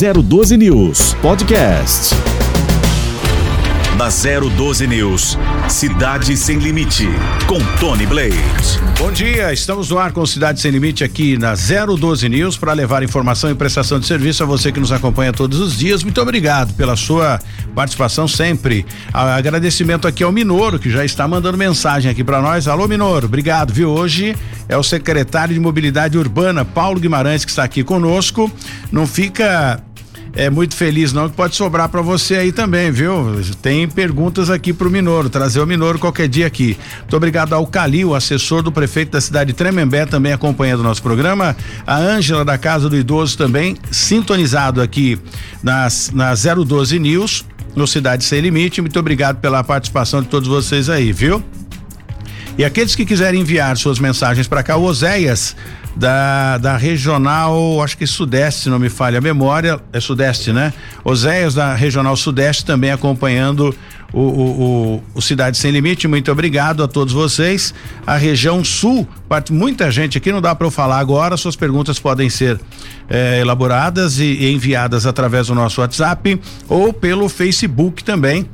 012 News Podcast. Na 012 News, Cidade Sem Limite, com Tony Blade. Bom dia, estamos no ar com Cidade Sem Limite aqui na 012 News para levar informação e prestação de serviço a você que nos acompanha todos os dias. Muito obrigado pela sua participação sempre. Agradecimento aqui ao Minoro, que já está mandando mensagem aqui para nós. Alô, Minoro, obrigado, viu? Hoje é o secretário de Mobilidade Urbana, Paulo Guimarães, que está aqui conosco. Não fica é muito feliz não que pode sobrar para você aí também, viu? Tem perguntas aqui pro Minoro, trazer o Minoro qualquer dia aqui. Muito obrigado ao Calil, assessor do prefeito da cidade de Tremembé, também acompanhando o nosso programa. A Ângela da Casa do Idoso também sintonizado aqui nas, na 012 News, no Cidade Sem Limite. Muito obrigado pela participação de todos vocês aí, viu? E aqueles que quiserem enviar suas mensagens para cá, o Oséias da, da regional, acho que Sudeste, não me falha a memória, é Sudeste, né? Oséias da regional Sudeste também acompanhando o, o, o, o, Cidade Sem Limite. Muito obrigado a todos vocês. A região Sul, muita gente aqui, não dá para eu falar agora. Suas perguntas podem ser eh, elaboradas e, e enviadas através do nosso WhatsApp ou pelo Facebook também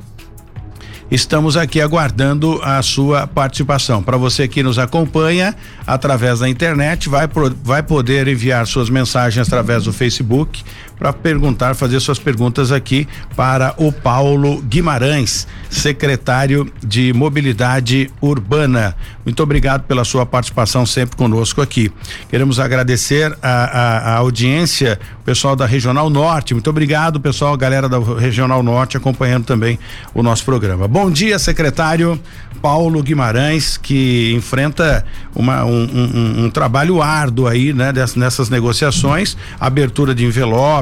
estamos aqui aguardando a sua participação. Para você que nos acompanha através da internet, vai, vai poder enviar suas mensagens através do Facebook para perguntar, fazer suas perguntas aqui para o Paulo Guimarães, secretário de Mobilidade Urbana. Muito obrigado pela sua participação sempre conosco aqui. Queremos agradecer a, a, a audiência, o pessoal da Regional Norte. Muito obrigado, pessoal, galera da Regional Norte acompanhando também o nosso programa. Bom dia, secretário Paulo Guimarães, que enfrenta uma, um, um, um trabalho árduo aí, né, dessas, nessas negociações, abertura de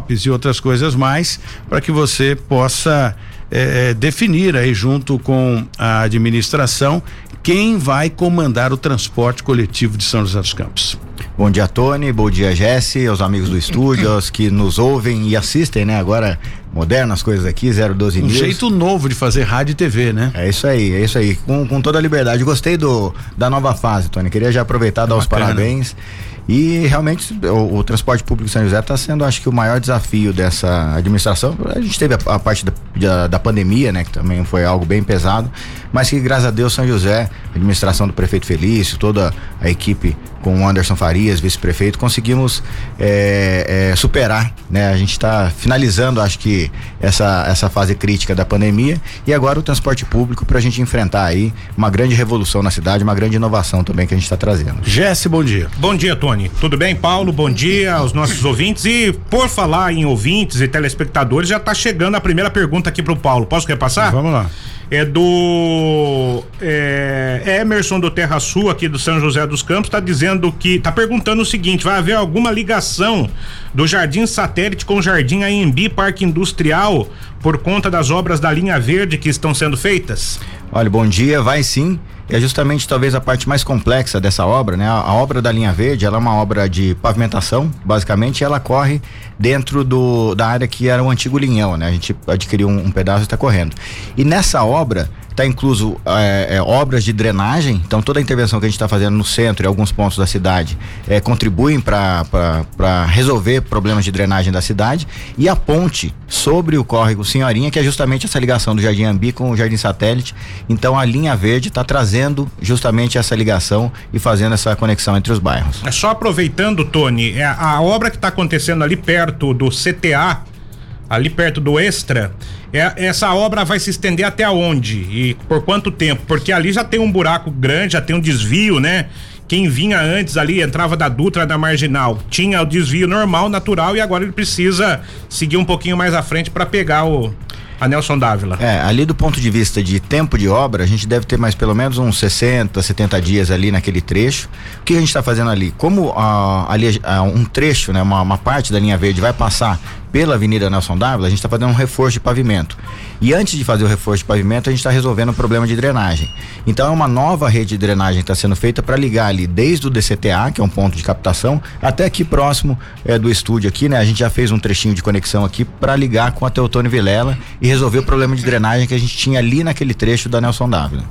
e outras coisas mais, para que você possa é, definir aí junto com a administração quem vai comandar o transporte coletivo de São José dos Campos. Bom dia, Tony. Bom dia, Jesse, aos amigos do estúdio, aos que nos ouvem e assistem, né? Agora, modernas coisas aqui, 012 um News. Um jeito novo de fazer rádio e TV, né? É isso aí, é isso aí. Com, com toda a liberdade. Gostei do, da nova fase, Tony. Queria já aproveitar e dar os parabéns. E realmente o, o transporte público de São José está sendo, acho que, o maior desafio dessa administração. A gente teve a, a parte da, da, da, pandemia, né, que também foi algo bem pesado, mas que graças a Deus São José, a administração do prefeito Felício, toda a equipe com o Anderson Farias, vice-prefeito, conseguimos é, é, superar, né? A gente está finalizando, acho que essa essa fase crítica da pandemia e agora o transporte público para a gente enfrentar aí uma grande revolução na cidade, uma grande inovação também que a gente está trazendo. Jesse, bom dia. Bom dia, Tony. Tudo bem, Paulo? Bom dia aos nossos ouvintes e por falar em ouvintes e telespectadores, já está chegando a primeira pergunta aqui para o Paulo. Posso repassar? Vamos lá é do é, Emerson do Terra Sul aqui do São José dos Campos está dizendo que está perguntando o seguinte: vai haver alguma ligação do Jardim Satélite com o Jardim AMB Parque Industrial por conta das obras da linha verde que estão sendo feitas? Olha, bom dia, vai sim é justamente talvez a parte mais complexa dessa obra, né? A, a, obra da linha verde, ela é uma obra de pavimentação, basicamente, ela corre dentro do, da área que era o antigo linhão, né? A gente adquiriu um, um pedaço e está correndo. E nessa obra, Está incluso é, é, obras de drenagem, então toda a intervenção que a gente está fazendo no centro e alguns pontos da cidade é, contribuem para resolver problemas de drenagem da cidade. E a ponte sobre o córrego Senhorinha, que é justamente essa ligação do Jardim Ambi com o Jardim Satélite. Então a linha verde está trazendo justamente essa ligação e fazendo essa conexão entre os bairros. É só aproveitando, Tony, é a obra que está acontecendo ali perto do CTA, ali perto do Extra é, essa obra vai se estender até onde e por quanto tempo? Porque ali já tem um buraco grande, já tem um desvio, né? Quem vinha antes ali, entrava da Dutra da Marginal, tinha o desvio normal, natural, e agora ele precisa seguir um pouquinho mais à frente para pegar o, a Nelson Dávila. É, ali do ponto de vista de tempo de obra, a gente deve ter mais pelo menos uns 60, 70 dias ali naquele trecho. O que a gente está fazendo ali? Como ah, ali ah, um trecho, né, uma, uma, parte da linha verde vai passar pela Avenida Nelson Dávila, a gente está fazendo um reforço de pavimento. E antes de fazer o reforço de pavimento, a gente está resolvendo o problema de drenagem. Então é uma nova rede de drenagem que está sendo feita para ligar ali desde o DCTA, que é um ponto de captação, até aqui próximo é, do estúdio aqui, né? A gente já fez um trechinho de conexão aqui para ligar com a Teotônio Vilela e resolver o problema de drenagem que a gente tinha ali naquele trecho da Nelson Dávila.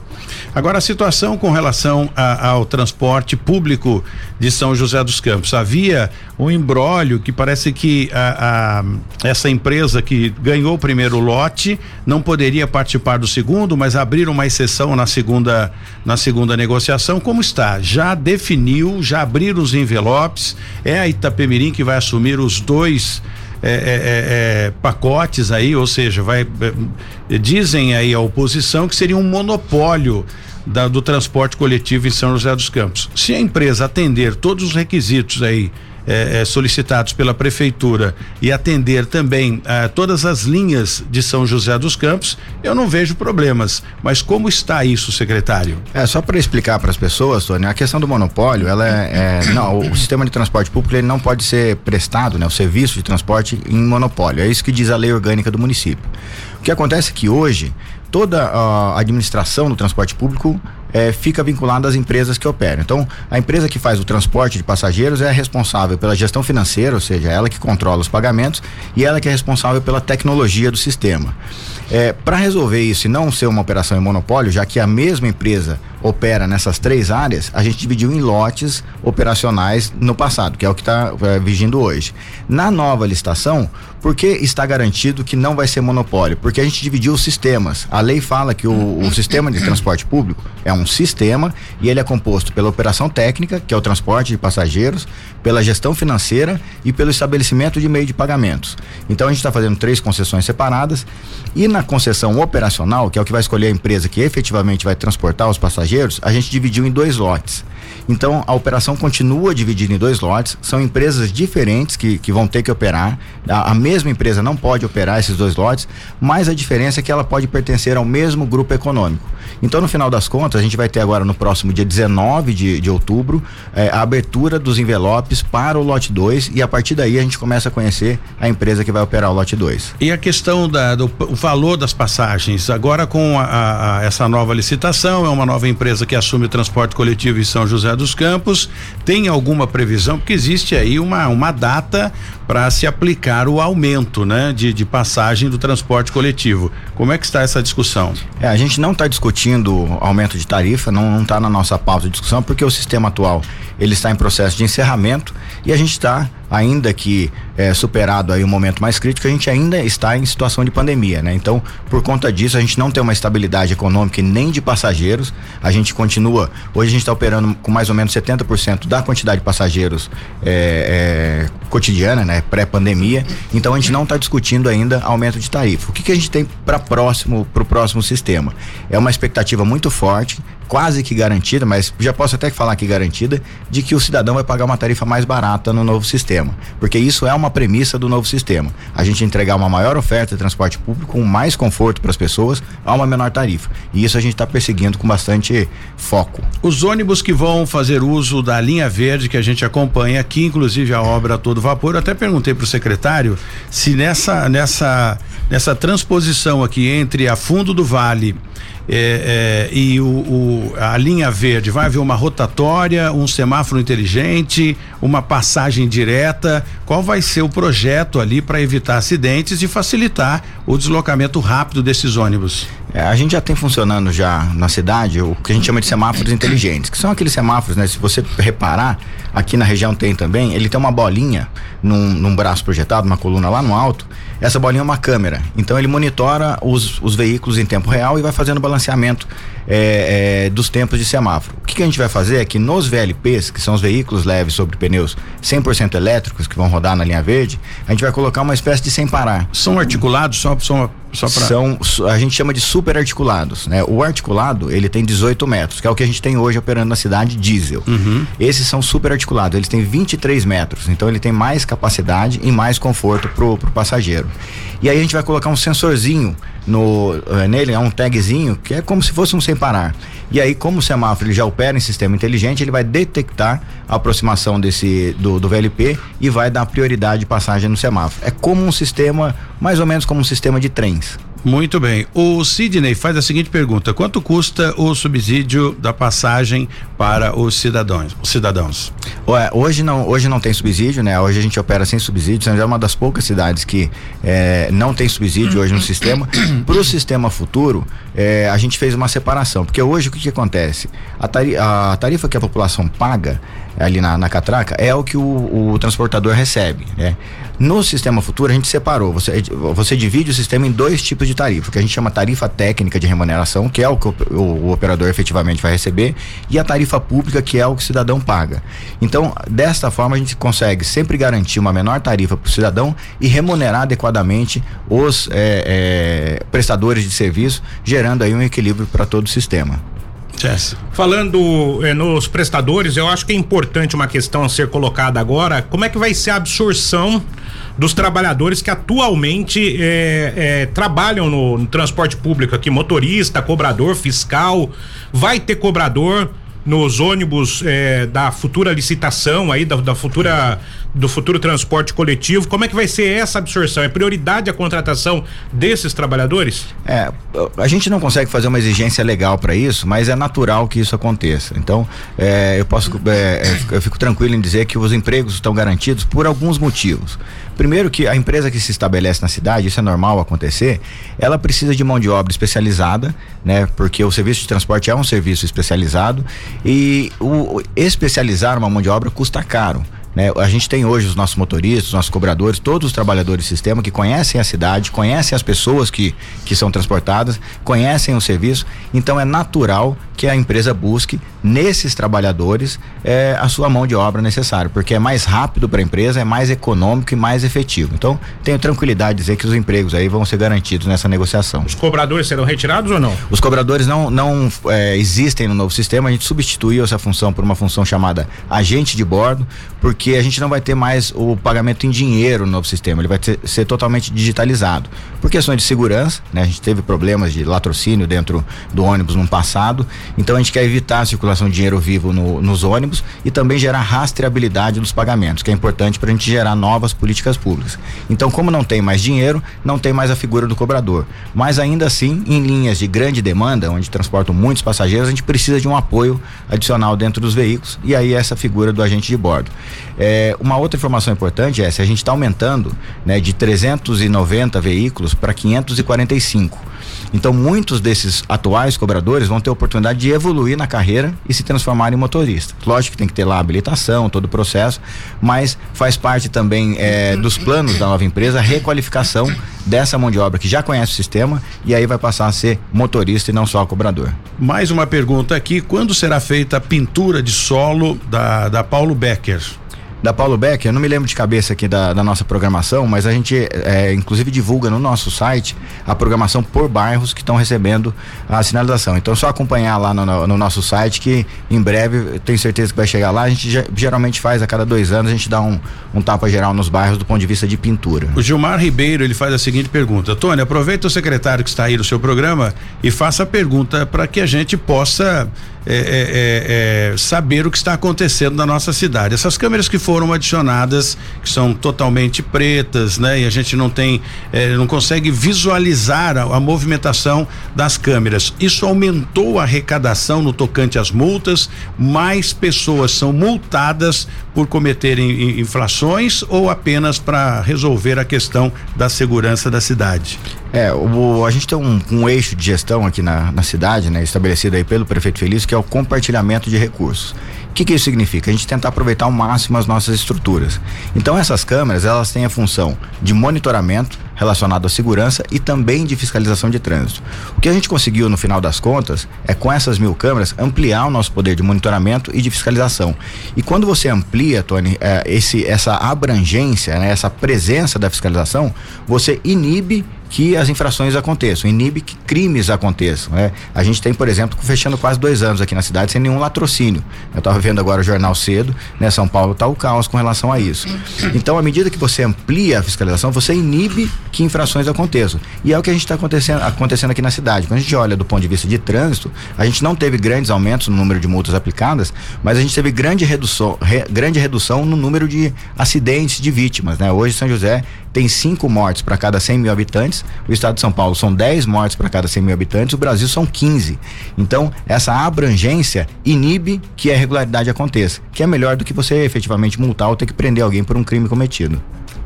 Agora a situação com relação a, ao transporte público de São José dos Campos. Havia um embrólio que parece que a, a essa empresa que ganhou o primeiro lote não poderia participar do segundo, mas abriram uma exceção na segunda na segunda negociação. Como está? Já definiu, já abriram os envelopes. É a Itapemirim que vai assumir os dois é, é, é, é pacotes aí, ou seja, vai é, dizem aí a oposição que seria um monopólio da, do transporte coletivo em São José dos Campos. Se a empresa atender todos os requisitos aí é, solicitados pela prefeitura e atender também é, todas as linhas de São José dos Campos, eu não vejo problemas. Mas como está isso, secretário? É só para explicar para as pessoas, Tony, a questão do monopólio, ela é, é não, o, sistema de transporte público ele não pode ser prestado, né, o serviço de transporte em monopólio. É isso que diz a lei orgânica do município. O que acontece é que hoje toda a administração do transporte público é, fica vinculada às empresas que operam. Então, a empresa que faz o transporte de passageiros é responsável pela gestão financeira, ou seja, ela que controla os pagamentos e ela que é responsável pela tecnologia do sistema. É, Para resolver isso e não ser uma operação em monopólio, já que a mesma empresa opera nessas três áreas, a gente dividiu em lotes operacionais no passado, que é o que está é, vigindo hoje. Na nova licitação, por que está garantido que não vai ser monopólio? Porque a gente dividiu os sistemas. A lei fala que o, o sistema de transporte público é um sistema e ele é composto pela operação técnica, que é o transporte de passageiros, pela gestão financeira e pelo estabelecimento de meio de pagamentos. Então a gente está fazendo três concessões separadas e na concessão operacional, que é o que vai escolher a empresa que efetivamente vai transportar os passageiros, a gente dividiu em dois lotes. Então a operação continua dividida em dois lotes, são empresas diferentes que, que vão ter que operar. A, a, mesma empresa não pode operar esses dois lotes, mas a diferença é que ela pode pertencer ao mesmo grupo econômico. Então, no final das contas, a gente vai ter agora no próximo dia 19 de, de outubro eh, a abertura dos envelopes para o lote 2 e a partir daí a gente começa a conhecer a empresa que vai operar o lote 2. E a questão da, do valor das passagens, agora com a, a, essa nova licitação, é uma nova empresa que assume o transporte coletivo em São José dos Campos, tem alguma previsão? Porque existe aí uma, uma data para se aplicar o aumento, né, de, de passagem do transporte coletivo. Como é que está essa discussão? É, a gente não está discutindo aumento de tarifa, não está na nossa pauta de discussão, porque o sistema atual ele está em processo de encerramento e a gente está ainda que é, superado aí um momento mais crítico, a gente ainda está em situação de pandemia, né? Então, por conta disso, a gente não tem uma estabilidade econômica nem de passageiros. A gente continua, hoje a gente está operando com mais ou menos 70% da quantidade de passageiros é, é, cotidiana, né? Pré-pandemia. Então, a gente não está discutindo ainda aumento de tarifa. O que, que a gente tem para próximo, para o próximo sistema? É uma expectativa muito forte quase que garantida, mas já posso até falar que garantida, de que o cidadão vai pagar uma tarifa mais barata no novo sistema. Porque isso é uma premissa do novo sistema. A gente entregar uma maior oferta de transporte público com mais conforto para as pessoas a uma menor tarifa. E isso a gente está perseguindo com bastante foco. Os ônibus que vão fazer uso da linha verde que a gente acompanha aqui, inclusive a obra todo vapor, eu até perguntei para o secretário se nessa nessa nessa transposição aqui entre a Fundo do Vale é, é, e o, o, a linha verde vai haver uma rotatória, um semáforo inteligente, uma passagem direta. Qual vai ser o projeto ali para evitar acidentes e facilitar o deslocamento rápido desses ônibus? É, a gente já tem funcionando já na cidade o que a gente chama de semáforos inteligentes, que são aqueles semáforos, né? Se você reparar, aqui na região tem também, ele tem uma bolinha num, num braço projetado, uma coluna lá no alto. Essa bolinha é uma câmera. Então ele monitora os, os veículos em tempo real e vai fazendo balanceamento é, é, dos tempos de semáforo. O que, que, a gente vai fazer é que nos VLPs, que são os veículos leves sobre pneus 100% elétricos que vão rodar na linha verde, a gente vai colocar uma espécie de sem parar. São articulados só, só, pra... São, a gente chama de super articulados, né? O articulado, ele tem 18 metros, que é o que a gente tem hoje operando na cidade diesel. Uhum. Esses são super articulados, eles têm 23 metros, então ele tem mais capacidade e mais conforto pro, pro passageiro. E aí a gente vai colocar um sensorzinho no, uh, nele, é um tagzinho, que é como se fosse um sem parar. E aí, como o semáforo já opera em sistema inteligente, ele vai detectar a aproximação desse do, do VLP e vai dar prioridade de passagem no semáforo. É como um sistema, mais ou menos como um sistema de trens. Muito bem. O Sidney faz a seguinte pergunta: quanto custa o subsídio da passagem para os cidadãos? Os cidadãos? Ué, hoje não, hoje não tem subsídio, né? Hoje a gente opera sem subsídio. São já uma das poucas cidades que é, não tem subsídio hoje no sistema. Para o sistema futuro, é, a gente fez uma separação, porque hoje o que, que acontece? A, tari a tarifa que a população paga ali na, na catraca, é o que o, o transportador recebe, né? No sistema futuro, a gente separou. Você, você divide o sistema em dois tipos de tarifa, que a gente chama tarifa técnica de remuneração, que é o que o, o, o, operador efetivamente vai receber, e a tarifa pública, que é o que o cidadão paga. Então, desta forma, a gente consegue sempre garantir uma menor tarifa para o cidadão e remunerar adequadamente os é, é, prestadores de serviço, gerando aí um equilíbrio para todo o sistema. Yes. Falando eh, nos prestadores, eu acho que é importante uma questão a ser colocada agora: como é que vai ser a absorção dos trabalhadores que atualmente eh, eh, trabalham no, no transporte público aqui, motorista, cobrador, fiscal, vai ter cobrador nos ônibus eh, da futura licitação aí, da, da, futura do futuro transporte coletivo. Como é que vai ser essa absorção? É prioridade a contratação desses trabalhadores? É, a gente não consegue fazer uma exigência legal para isso, mas é natural que isso aconteça. Então, é, eu posso, é, é, eu fico tranquilo em dizer que os empregos estão garantidos por alguns motivos. Primeiro que a empresa que se estabelece na cidade, isso é normal acontecer, ela precisa de mão de obra especializada, né? Porque o serviço de transporte é um serviço especializado e o especializar uma mão de obra custa caro. Né? A gente tem hoje os nossos motoristas, os nossos cobradores, todos os trabalhadores do sistema que conhecem a cidade, conhecem as pessoas que, que são transportadas, conhecem o serviço. Então é natural que a empresa busque nesses trabalhadores é, a sua mão de obra necessária, porque é mais rápido para a empresa, é mais econômico e mais efetivo. Então, tenho tranquilidade de dizer que os empregos aí vão ser garantidos nessa negociação. Os cobradores serão retirados ou não? Os cobradores não, não é, existem no novo sistema, a gente substituiu essa função por uma função chamada agente de bordo, porque a gente não vai ter mais o pagamento em dinheiro no novo sistema, ele vai ter, ser totalmente digitalizado. Por questões de segurança, né? A gente teve problemas de latrocínio dentro do ônibus no passado então a gente quer evitar a circulação de dinheiro vivo no, nos ônibus e também gerar rastreabilidade dos pagamentos, que é importante para a gente gerar novas políticas públicas. Então, como não tem mais dinheiro, não tem mais a figura do cobrador. Mas ainda assim, em linhas de grande demanda, onde transportam muitos passageiros, a gente precisa de um apoio adicional dentro dos veículos e aí essa figura do agente de bordo. É, uma outra informação importante é se a gente está aumentando né, de 390 veículos para 545. Então, muitos desses atuais cobradores vão ter oportunidade de evoluir na carreira e se transformar em motorista. Lógico que tem que ter lá a habilitação, todo o processo, mas faz parte também é, dos planos da nova empresa a requalificação dessa mão de obra que já conhece o sistema e aí vai passar a ser motorista e não só cobrador. Mais uma pergunta aqui: quando será feita a pintura de solo da, da Paulo Becker? Da Paulo Becker, eu não me lembro de cabeça aqui da, da nossa programação, mas a gente é, inclusive divulga no nosso site a programação por bairros que estão recebendo a sinalização. Então só acompanhar lá no, no, no, nosso site que em breve tenho certeza que vai chegar lá. A gente geralmente faz a cada dois anos, a gente dá um, um tapa geral nos bairros do ponto de vista de pintura. O Gilmar Ribeiro ele faz a seguinte pergunta: Tony, aproveita o secretário que está aí no seu programa e faça a pergunta para que a gente possa é, é, é, é, saber o que está acontecendo na nossa cidade. Essas câmeras que foram adicionadas, que são totalmente pretas, né? E a gente não tem, é, não consegue visualizar a, a, movimentação das câmeras. Isso aumentou a arrecadação no tocante às multas. Mais pessoas são multadas por cometerem inflações ou apenas para resolver a questão da segurança da cidade? É, o, a gente tem um, um, eixo de gestão aqui na, na cidade, né, estabelecido aí pelo prefeito Feliz, que é o compartilhamento de recursos. O que, que isso significa? A gente tentar aproveitar ao máximo as nossas estruturas. Então essas câmeras elas têm a função de monitoramento relacionado à segurança e também de fiscalização de trânsito. O que a gente conseguiu no final das contas é com essas mil câmeras ampliar o nosso poder de monitoramento e de fiscalização. E quando você amplia, Tony, é, esse, essa abrangência, né, essa presença da fiscalização, você inibe que as infrações aconteçam, inibe que crimes aconteçam. Né? A gente tem, por exemplo, fechando quase dois anos aqui na cidade sem nenhum latrocínio. Eu estava vendo agora o jornal cedo, né? São Paulo está o caos com relação a isso. Então, à medida que você amplia a fiscalização, você inibe que infrações aconteçam. E é o que a gente está acontecendo, acontecendo aqui na cidade. Quando a gente olha do ponto de vista de trânsito, a gente não teve grandes aumentos no número de multas aplicadas, mas a gente teve grande redução, re, grande redução no número de acidentes de vítimas. Né? Hoje, São José tem cinco mortes para cada 100 mil habitantes habitantes, o estado de São Paulo são 10 mortes para cada 100 mil habitantes, o Brasil são 15. Então, essa abrangência inibe que a irregularidade aconteça, que é melhor do que você efetivamente multar ou ter que prender alguém por um crime cometido.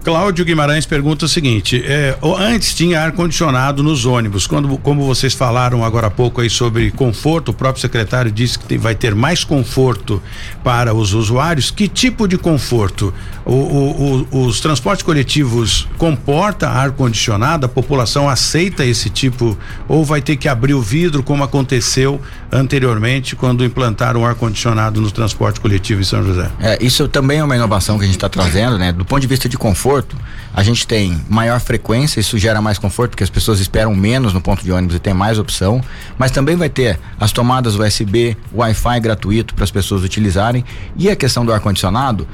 Cláudio Guimarães pergunta o seguinte: é, antes tinha ar-condicionado nos ônibus. Quando, como vocês falaram agora há pouco aí sobre conforto, o próprio secretário disse que tem, vai ter mais conforto para os usuários. Que tipo de conforto? O, o, o, os transportes coletivos comporta ar-condicionado? A população aceita esse tipo? Ou vai ter que abrir o vidro, como aconteceu anteriormente quando implantaram ar-condicionado no transporte coletivo em São José? É, isso também é uma inovação que a gente está trazendo, né? Do ponto de vista de conforto, a gente tem maior frequência, isso gera mais conforto, porque as pessoas esperam menos no ponto de ônibus e tem mais opção. Mas também vai ter as tomadas USB, Wi-Fi gratuito para as pessoas utilizarem. E a questão do ar-condicionado,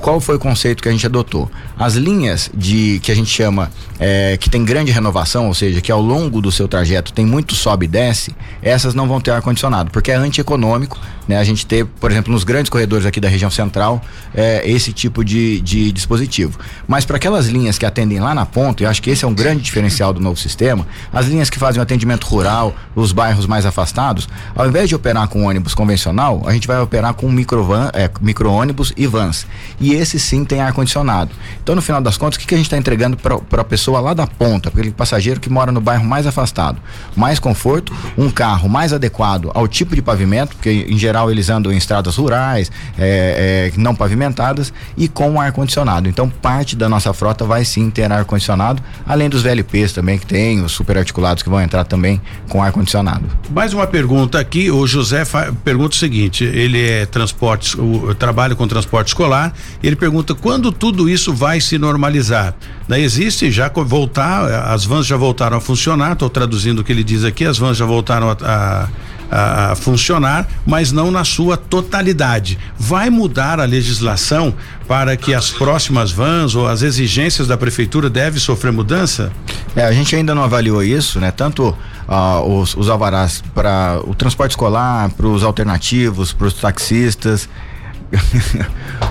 qual foi o conceito que a gente adotou? As linhas de que a gente chama é, que tem grande renovação, ou seja, que ao longo do seu trajeto tem muito sobe e desce, essas não vão ter ar-condicionado, porque é antieconômico, né? A gente ter, por exemplo, nos grandes corredores aqui da região central, é, esse tipo de, de dispositivo. Mas para aquelas linhas que atendem lá na ponta, e acho que esse é um grande diferencial do novo sistema, as linhas que fazem o atendimento rural, os bairros mais afastados, ao invés de operar com ônibus convencional, a gente vai operar com é, micro-ônibus e vans. E esse sim tem ar-condicionado. Então, no final das contas, o que, que a gente está entregando para a pessoa lá da ponta, para aquele passageiro que mora no bairro mais afastado? Mais conforto, um carro mais adequado ao tipo de pavimento, porque em geral eles andam em estradas rurais, é, é, não pavimentadas, e com ar-condicionado. Então, parte da nossa frota vai sim ter ar-condicionado, além dos VLPs também que tem, os super articulados que vão entrar também com ar-condicionado. Mais uma pergunta aqui, o José pergunta o seguinte, ele é transporte, o, trabalha com transporte escolar, ele pergunta quando tudo isso vai se normalizar. Daí existe já voltar, as vans já voltaram a funcionar, estou traduzindo o que ele diz aqui, as vans já voltaram a, a a, funcionar, mas não na sua totalidade. Vai mudar a legislação para que as próximas vans ou as exigências da prefeitura devem sofrer mudança? É, a gente ainda não avaliou isso, né? Tanto uh, os, os alvarás para o transporte escolar, para os alternativos, para os taxistas.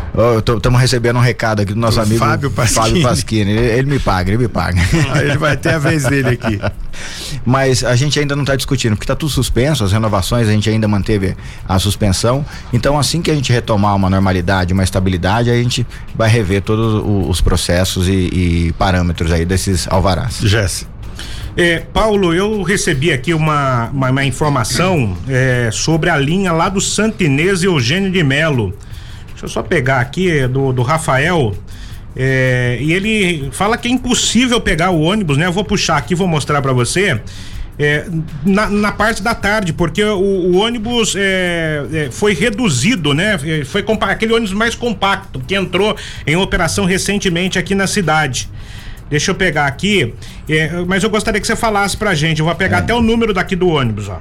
Estamos recebendo um recado aqui do nosso o amigo Fábio Pasquini. Fábio Pasquini. Ele, ele, me paga, ele me paga. Ah, ele vai ter a vez dele aqui. Mas a gente ainda não está discutindo, porque está tudo suspenso, as renovações a gente ainda manteve a suspensão. Então, assim que a gente retomar uma normalidade, uma estabilidade, a gente vai rever todos os processos e, e parâmetros aí desses alvarás. Jesse. É, Paulo, eu recebi aqui uma, uma, uma informação é, sobre a linha lá do Santinês e Eugênio de Melo. Deixa eu só pegar aqui é, do, do Rafael. É, e ele fala que é impossível pegar o ônibus, né? Eu vou puxar aqui, vou mostrar para você. É, na, na, parte da tarde, porque o, o ônibus é, é, foi reduzido, né? É, foi aquele ônibus mais compacto que entrou em operação recentemente aqui na cidade. Deixa eu pegar aqui, mas eu gostaria que você falasse pra gente. Eu vou pegar até o número daqui do ônibus, ó.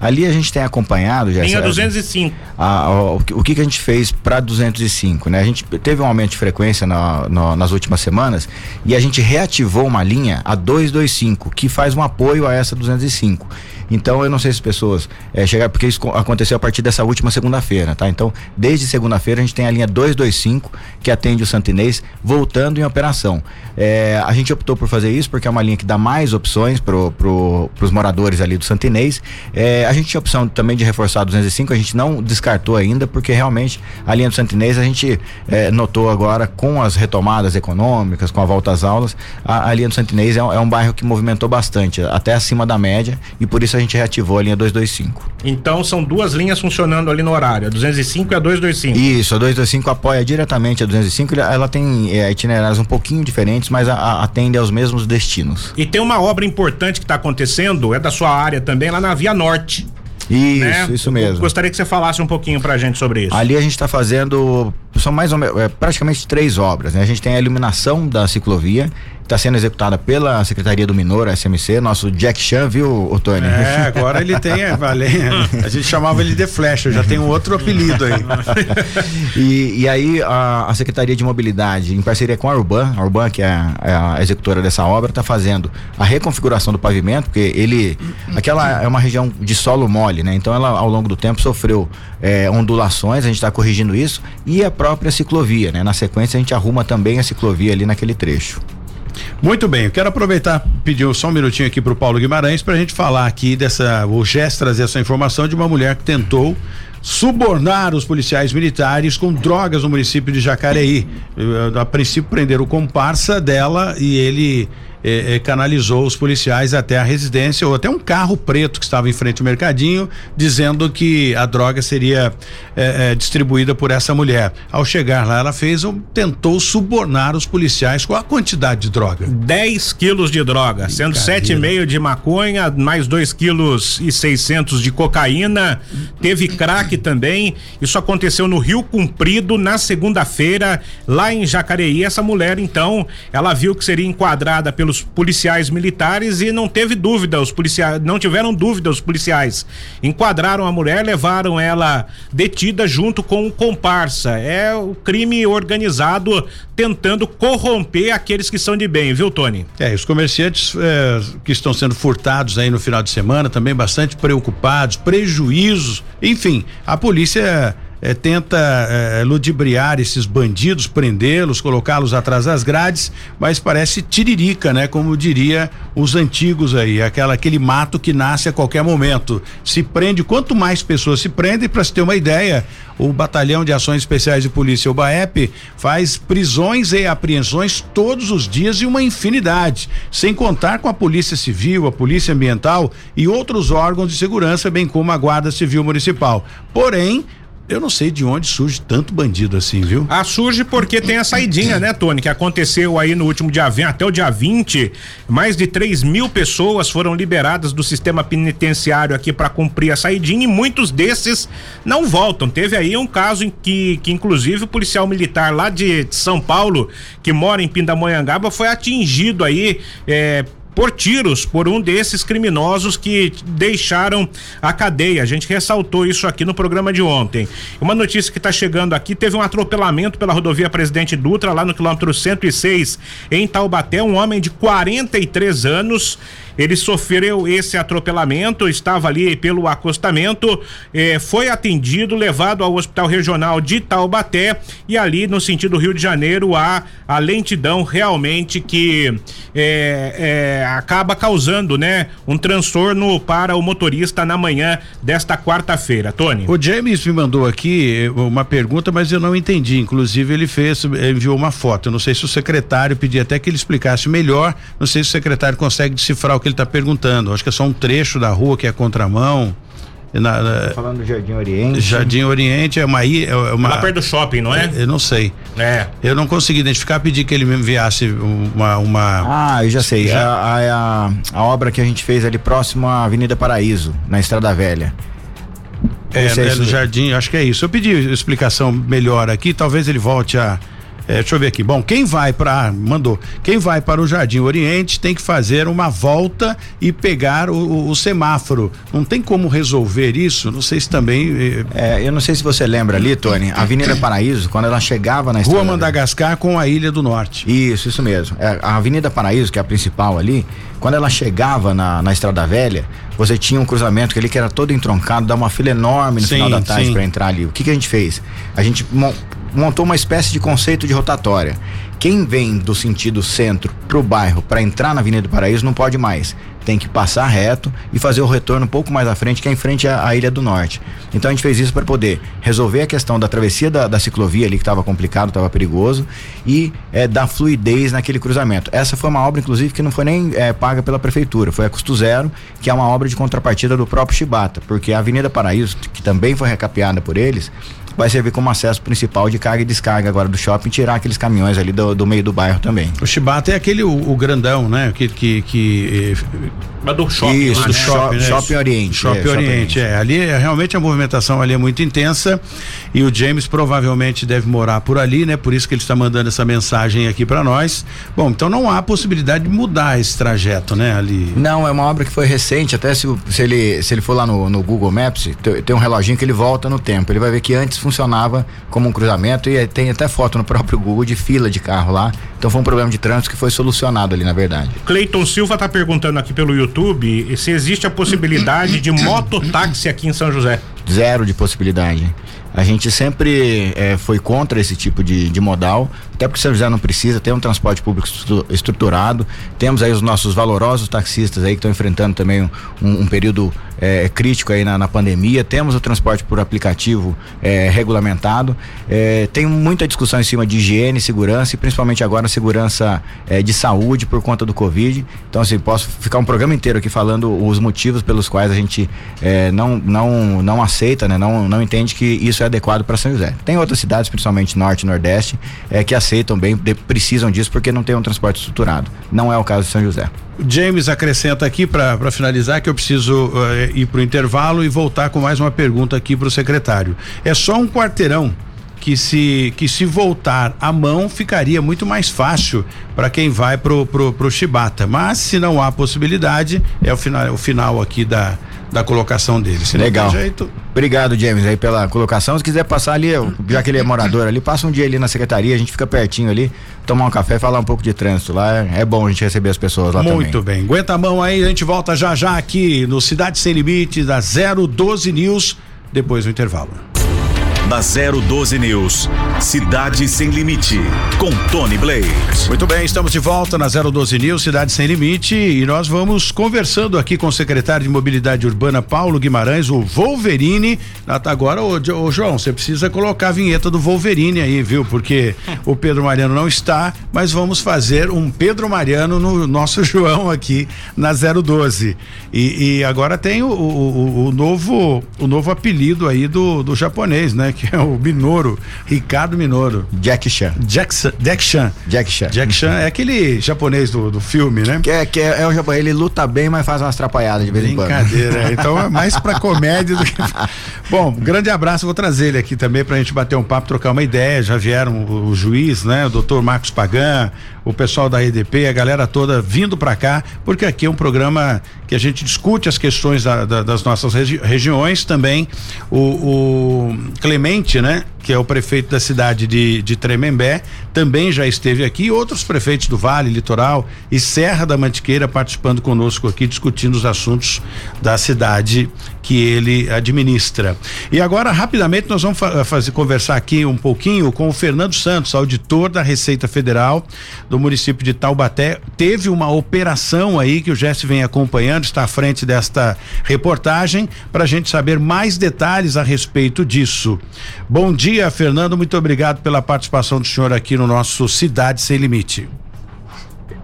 Ali a gente tem acompanhado já. Linha 205. A, a, o, o que, que a gente fez para 205, né? A gente teve um aumento de frequência na, no, nas últimas semanas e a gente reativou uma linha a 225 que faz um apoio a essa 205. Então eu não sei se as pessoas é, chegaram, porque isso aconteceu a partir dessa última segunda-feira, tá? Então, desde segunda-feira a gente tem a linha 225 que atende o Santinês voltando em operação. É, a gente optou por fazer isso porque é uma linha que dá mais opções pro, pro, pros moradores ali do Santinês. É, a gente tinha opção também de reforçar a 205, a gente não descartou ainda, porque realmente a linha do Santinês a gente é, notou agora com as retomadas econômicas, com a volta às aulas, a, a linha do Santinês é um, é um bairro que movimentou bastante, até acima da média, e por isso a gente reativou a linha 225. Então são duas linhas funcionando ali no horário, a 205 e a 225. Isso, a 225 apoia diretamente a 205, ela tem é, itinerários um pouquinho diferentes, mas a, a, atende aos mesmos destinos. E tem uma obra importante que está acontecendo, é da sua área também, lá na Via Norte. Isso, né? isso mesmo. Eu gostaria que você falasse um pouquinho pra gente sobre isso. Ali a gente está fazendo, são mais ou menos, é, praticamente três obras, né? A gente tem a iluminação da ciclovia, está sendo executada pela Secretaria do Minor, SMC, nosso Jack Chan, viu, Tony? É, agora ele tem, é, vale, a gente chamava ele de Flecha, já tem um outro apelido aí. e, e aí a, a, Secretaria de Mobilidade, em parceria com a Urban, a Urban que é a, é a executora dessa obra, está fazendo a reconfiguração do pavimento, porque ele, aquela é uma região de solo mole, né? Então ela ao longo do tempo sofreu é, ondulações, a gente está corrigindo isso, e a própria ciclovia, né? Na sequência a gente arruma também a ciclovia ali naquele trecho. Muito bem, eu quero aproveitar, pedir só um minutinho aqui para o Paulo Guimarães para a gente falar aqui dessa, o Gés trazer essa informação de uma mulher que tentou subornar os policiais militares com drogas no município de Jacareí. A princípio prenderam o comparsa dela e ele eh, canalizou os policiais até a residência ou até um carro preto que estava em frente ao mercadinho, dizendo que a droga seria eh, distribuída por essa mulher. Ao chegar lá, ela fez um, tentou subornar os policiais com a quantidade de droga. 10 quilos de droga, sendo sete e meio de maconha, mais 2 quilos e 600 de cocaína. Teve crack também. Isso aconteceu no Rio Comprido na segunda-feira, lá em Jacareí. Essa mulher, então, ela viu que seria enquadrada pelo pelos policiais militares e não teve dúvida, os policiais não tiveram dúvida os policiais. Enquadraram a mulher, levaram ela detida junto com o comparsa. É o crime organizado tentando corromper aqueles que são de bem, viu, Tony? É, os comerciantes é, que estão sendo furtados aí no final de semana também bastante preocupados, prejuízos, enfim, a polícia é, tenta é, ludibriar esses bandidos, prendê-los, colocá-los atrás das grades, mas parece tiririca, né? Como diria os antigos aí, aquela aquele mato que nasce a qualquer momento. Se prende, quanto mais pessoas se prendem, para se ter uma ideia, o Batalhão de Ações Especiais de Polícia, o BAEP, faz prisões e apreensões todos os dias e uma infinidade, sem contar com a Polícia Civil, a Polícia Ambiental e outros órgãos de segurança, bem como a Guarda Civil Municipal. Porém, eu não sei de onde surge tanto bandido assim, viu? Ah, surge porque tem a saidinha, né, Tony? Que aconteceu aí no último dia 20, até o dia 20. Mais de 3 mil pessoas foram liberadas do sistema penitenciário aqui para cumprir a saidinha e muitos desses não voltam. Teve aí um caso em que, que inclusive, o policial militar lá de, São Paulo, que mora em Pindamonhangaba, foi atingido aí é, por tiros por um desses criminosos que deixaram a cadeia. A gente ressaltou isso aqui no programa de ontem. Uma notícia que está chegando aqui: teve um atropelamento pela rodovia Presidente Dutra, lá no quilômetro 106, em Taubaté. Um homem de 43 anos ele sofreu esse atropelamento, estava ali pelo acostamento, eh, foi atendido, levado ao Hospital Regional de Taubaté e ali no sentido Rio de Janeiro há a lentidão realmente que eh, eh, acaba causando, né, um transtorno para o motorista na manhã desta quarta-feira. Tony. O James me mandou aqui eh, uma pergunta, mas eu não entendi. Inclusive ele fez, enviou uma foto. Eu não sei se o secretário pedia até que ele explicasse melhor. Não sei se o secretário consegue decifrar o que ele está perguntando. Acho que é só um trecho da rua que é contramão. Na, na, tá falando do Jardim Oriente. Jardim Oriente é uma. É uma Lá perto do shopping, não é? Eu não sei. É. Eu não consegui identificar, pedi que ele me enviasse uma. uma... Ah, eu já sei. Já? A, a, a, obra que a gente fez ali próximo à Avenida Paraíso, na Estrada Velha. É, é no Jardim, acho que é isso. Eu pedi explicação melhor aqui, talvez ele volte a é, deixa eu ver aqui. Bom, quem vai para mandou. Quem vai para o Jardim Oriente tem que fazer uma volta e pegar o, o, o semáforo. Não tem como resolver isso? Não sei se também. Eh, é, eu não sei se você lembra ali, Tony, a Avenida Paraíso, quando ela chegava na Rua Madagascar com a Ilha do Norte. Isso, isso mesmo. É, a Avenida Paraíso, que é a principal ali, quando ela chegava na, na Estrada Velha, você tinha um cruzamento que ali que era todo entroncado, dá uma fila enorme no sim, final da tarde para entrar ali. O que, que a gente fez? A gente montou uma espécie de conceito de rotatória. Quem vem do sentido centro para o bairro para entrar na Avenida do Paraíso não pode mais. Tem que passar reto e fazer o retorno um pouco mais à frente, que é em frente à, à Ilha do Norte. Então a gente fez isso para poder resolver a questão da travessia da, da ciclovia ali que estava complicado, estava perigoso e é, dar fluidez naquele cruzamento. Essa foi uma obra, inclusive, que não foi nem é, paga pela prefeitura, foi a custo zero, que é uma obra de contrapartida do próprio Chibata, porque a Avenida Paraíso, que também foi recapeada por eles, vai servir como acesso principal de carga e descarga agora do shopping, tirar aqueles caminhões ali do, do meio do bairro também. O Chibata é aquele, o, o grandão, né? Que, que, que mas do shopping, Isso, lá, do né? shopping, né? shopping Oriente. Shopping, é, Oriente, Oriente, é. Ali é, realmente a movimentação ali é muito intensa e o James provavelmente deve morar por ali, né? Por isso que ele está mandando essa mensagem aqui para nós. Bom, então não há possibilidade de mudar esse trajeto, né? Ali. Não, é uma obra que foi recente, até se, se ele se ele for lá no, no Google Maps, tem, tem um reloginho que ele volta no tempo. Ele vai ver que antes funcionava como um cruzamento e tem até foto no próprio Google de fila de carro lá. Então foi um problema de trânsito que foi solucionado ali, na verdade. Cleiton Silva está perguntando aqui pelo YouTube se existe a possibilidade de mototáxi aqui em São José. Zero de possibilidade. A gente sempre é, foi contra esse tipo de, de modal, até porque São José não precisa, tem um transporte público estruturado, temos aí os nossos valorosos taxistas aí que estão enfrentando também um, um, período é, crítico aí na, na, pandemia, temos o transporte por aplicativo é, regulamentado, é, tem muita discussão em cima de higiene, segurança e principalmente agora segurança é, de saúde por conta do Covid. Então, assim, posso ficar um programa inteiro aqui falando os motivos pelos quais a gente é, não, não, não aceita, né? Não, não entende que isso é adequado para São José. Tem outras cidades, principalmente norte e nordeste, é, que aceitam bem, de, precisam disso porque não tem um transporte estruturado. Não é o caso de São José. James acrescenta aqui para finalizar que eu preciso uh, ir para o intervalo e voltar com mais uma pergunta aqui para o secretário. É só um quarteirão que se que se voltar a mão ficaria muito mais fácil para quem vai pro, pro pro Chibata, mas se não há possibilidade é o final o final aqui da da colocação dele. Se Legal. Jeito... Obrigado, James, aí pela colocação. Se quiser passar ali, já que ele é morador ali, passa um dia ali na secretaria, a gente fica pertinho ali, tomar um café, falar um pouco de trânsito lá. É, é bom a gente receber as pessoas lá Muito também. Muito bem. Aguenta a mão aí, a gente volta já já aqui no Cidade Sem Limite da 012 News depois do intervalo na 012 News. Cidade Sem Limite, com Tony Blade. Muito bem, estamos de volta na 012 News, Cidade Sem Limite, e nós vamos conversando aqui com o secretário de Mobilidade Urbana, Paulo Guimarães, o Wolverine. Agora, ô, ô João, você precisa colocar a vinheta do Wolverine aí, viu? Porque o Pedro Mariano não está, mas vamos fazer um Pedro Mariano no nosso João aqui na 012. E, e agora tem o, o, o, novo o novo apelido aí do, do japonês, né? Que é o Minoro, Ricardo Minoro. Jack Chan. Jackson, Jack Chan. Jack Chan. Jack Chan é aquele japonês do, do filme, né? Que é, que é, é o japonês, ele luta bem, mas faz umas atrapalhadas de vez em quando. Brincadeira, é. então é mais pra comédia do que. Bom, grande abraço, vou trazer ele aqui também pra gente bater um papo, trocar uma ideia. Já vieram o, o juiz, né? O doutor Marcos Pagan, o pessoal da EDP, a galera toda vindo para cá, porque aqui é um programa que a gente discute as questões da, da, das nossas regi regiões também. O, o, Clemente, né, que é o prefeito da cidade de, de Tremembé, também já esteve aqui. Outros prefeitos do Vale, Litoral e Serra da Mantiqueira participando conosco aqui, discutindo os assuntos da cidade que ele administra. E agora, rapidamente, nós vamos fa fazer conversar aqui um pouquinho com o Fernando Santos, auditor da Receita Federal do município de Taubaté. Teve uma operação aí que o Jesse vem acompanhando, está à frente desta reportagem, para a gente saber mais detalhes a respeito disso. Bom dia, Fernando. Muito obrigado pela participação do senhor aqui no nosso Cidade Sem Limite.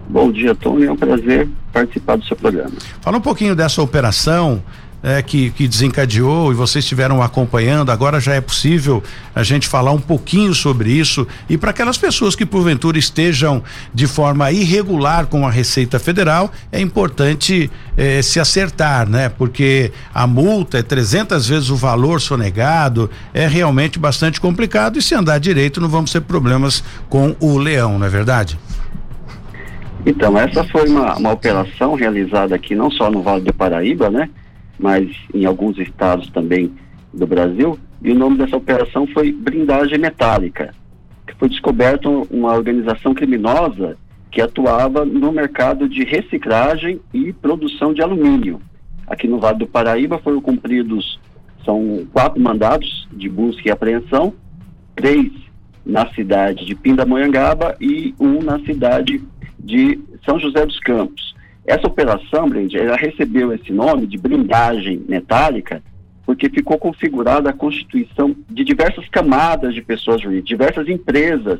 Bom dia, Tony. É um prazer participar do seu programa. Fala um pouquinho dessa operação é, que, que desencadeou e vocês estiveram acompanhando, agora já é possível a gente falar um pouquinho sobre isso e para aquelas pessoas que porventura estejam de forma irregular com a Receita Federal, é importante eh, se acertar, né? Porque a multa é 300 vezes o valor sonegado, é realmente bastante complicado e se andar direito não vamos ter problemas com o leão, não é verdade? Então, essa foi uma, uma operação realizada aqui não só no Vale do Paraíba, né? Mas em alguns estados também do Brasil. E o nome dessa operação foi Blindagem Metálica, que foi descoberto uma organização criminosa que atuava no mercado de reciclagem e produção de alumínio. Aqui no Vale do Paraíba foram cumpridos são quatro mandados de busca e apreensão, três na cidade de Pindamonhangaba e um na cidade de São José dos Campos. Essa operação, Brand, ela recebeu esse nome de blindagem metálica porque ficou configurada a constituição de diversas camadas de pessoas jurídicas, diversas empresas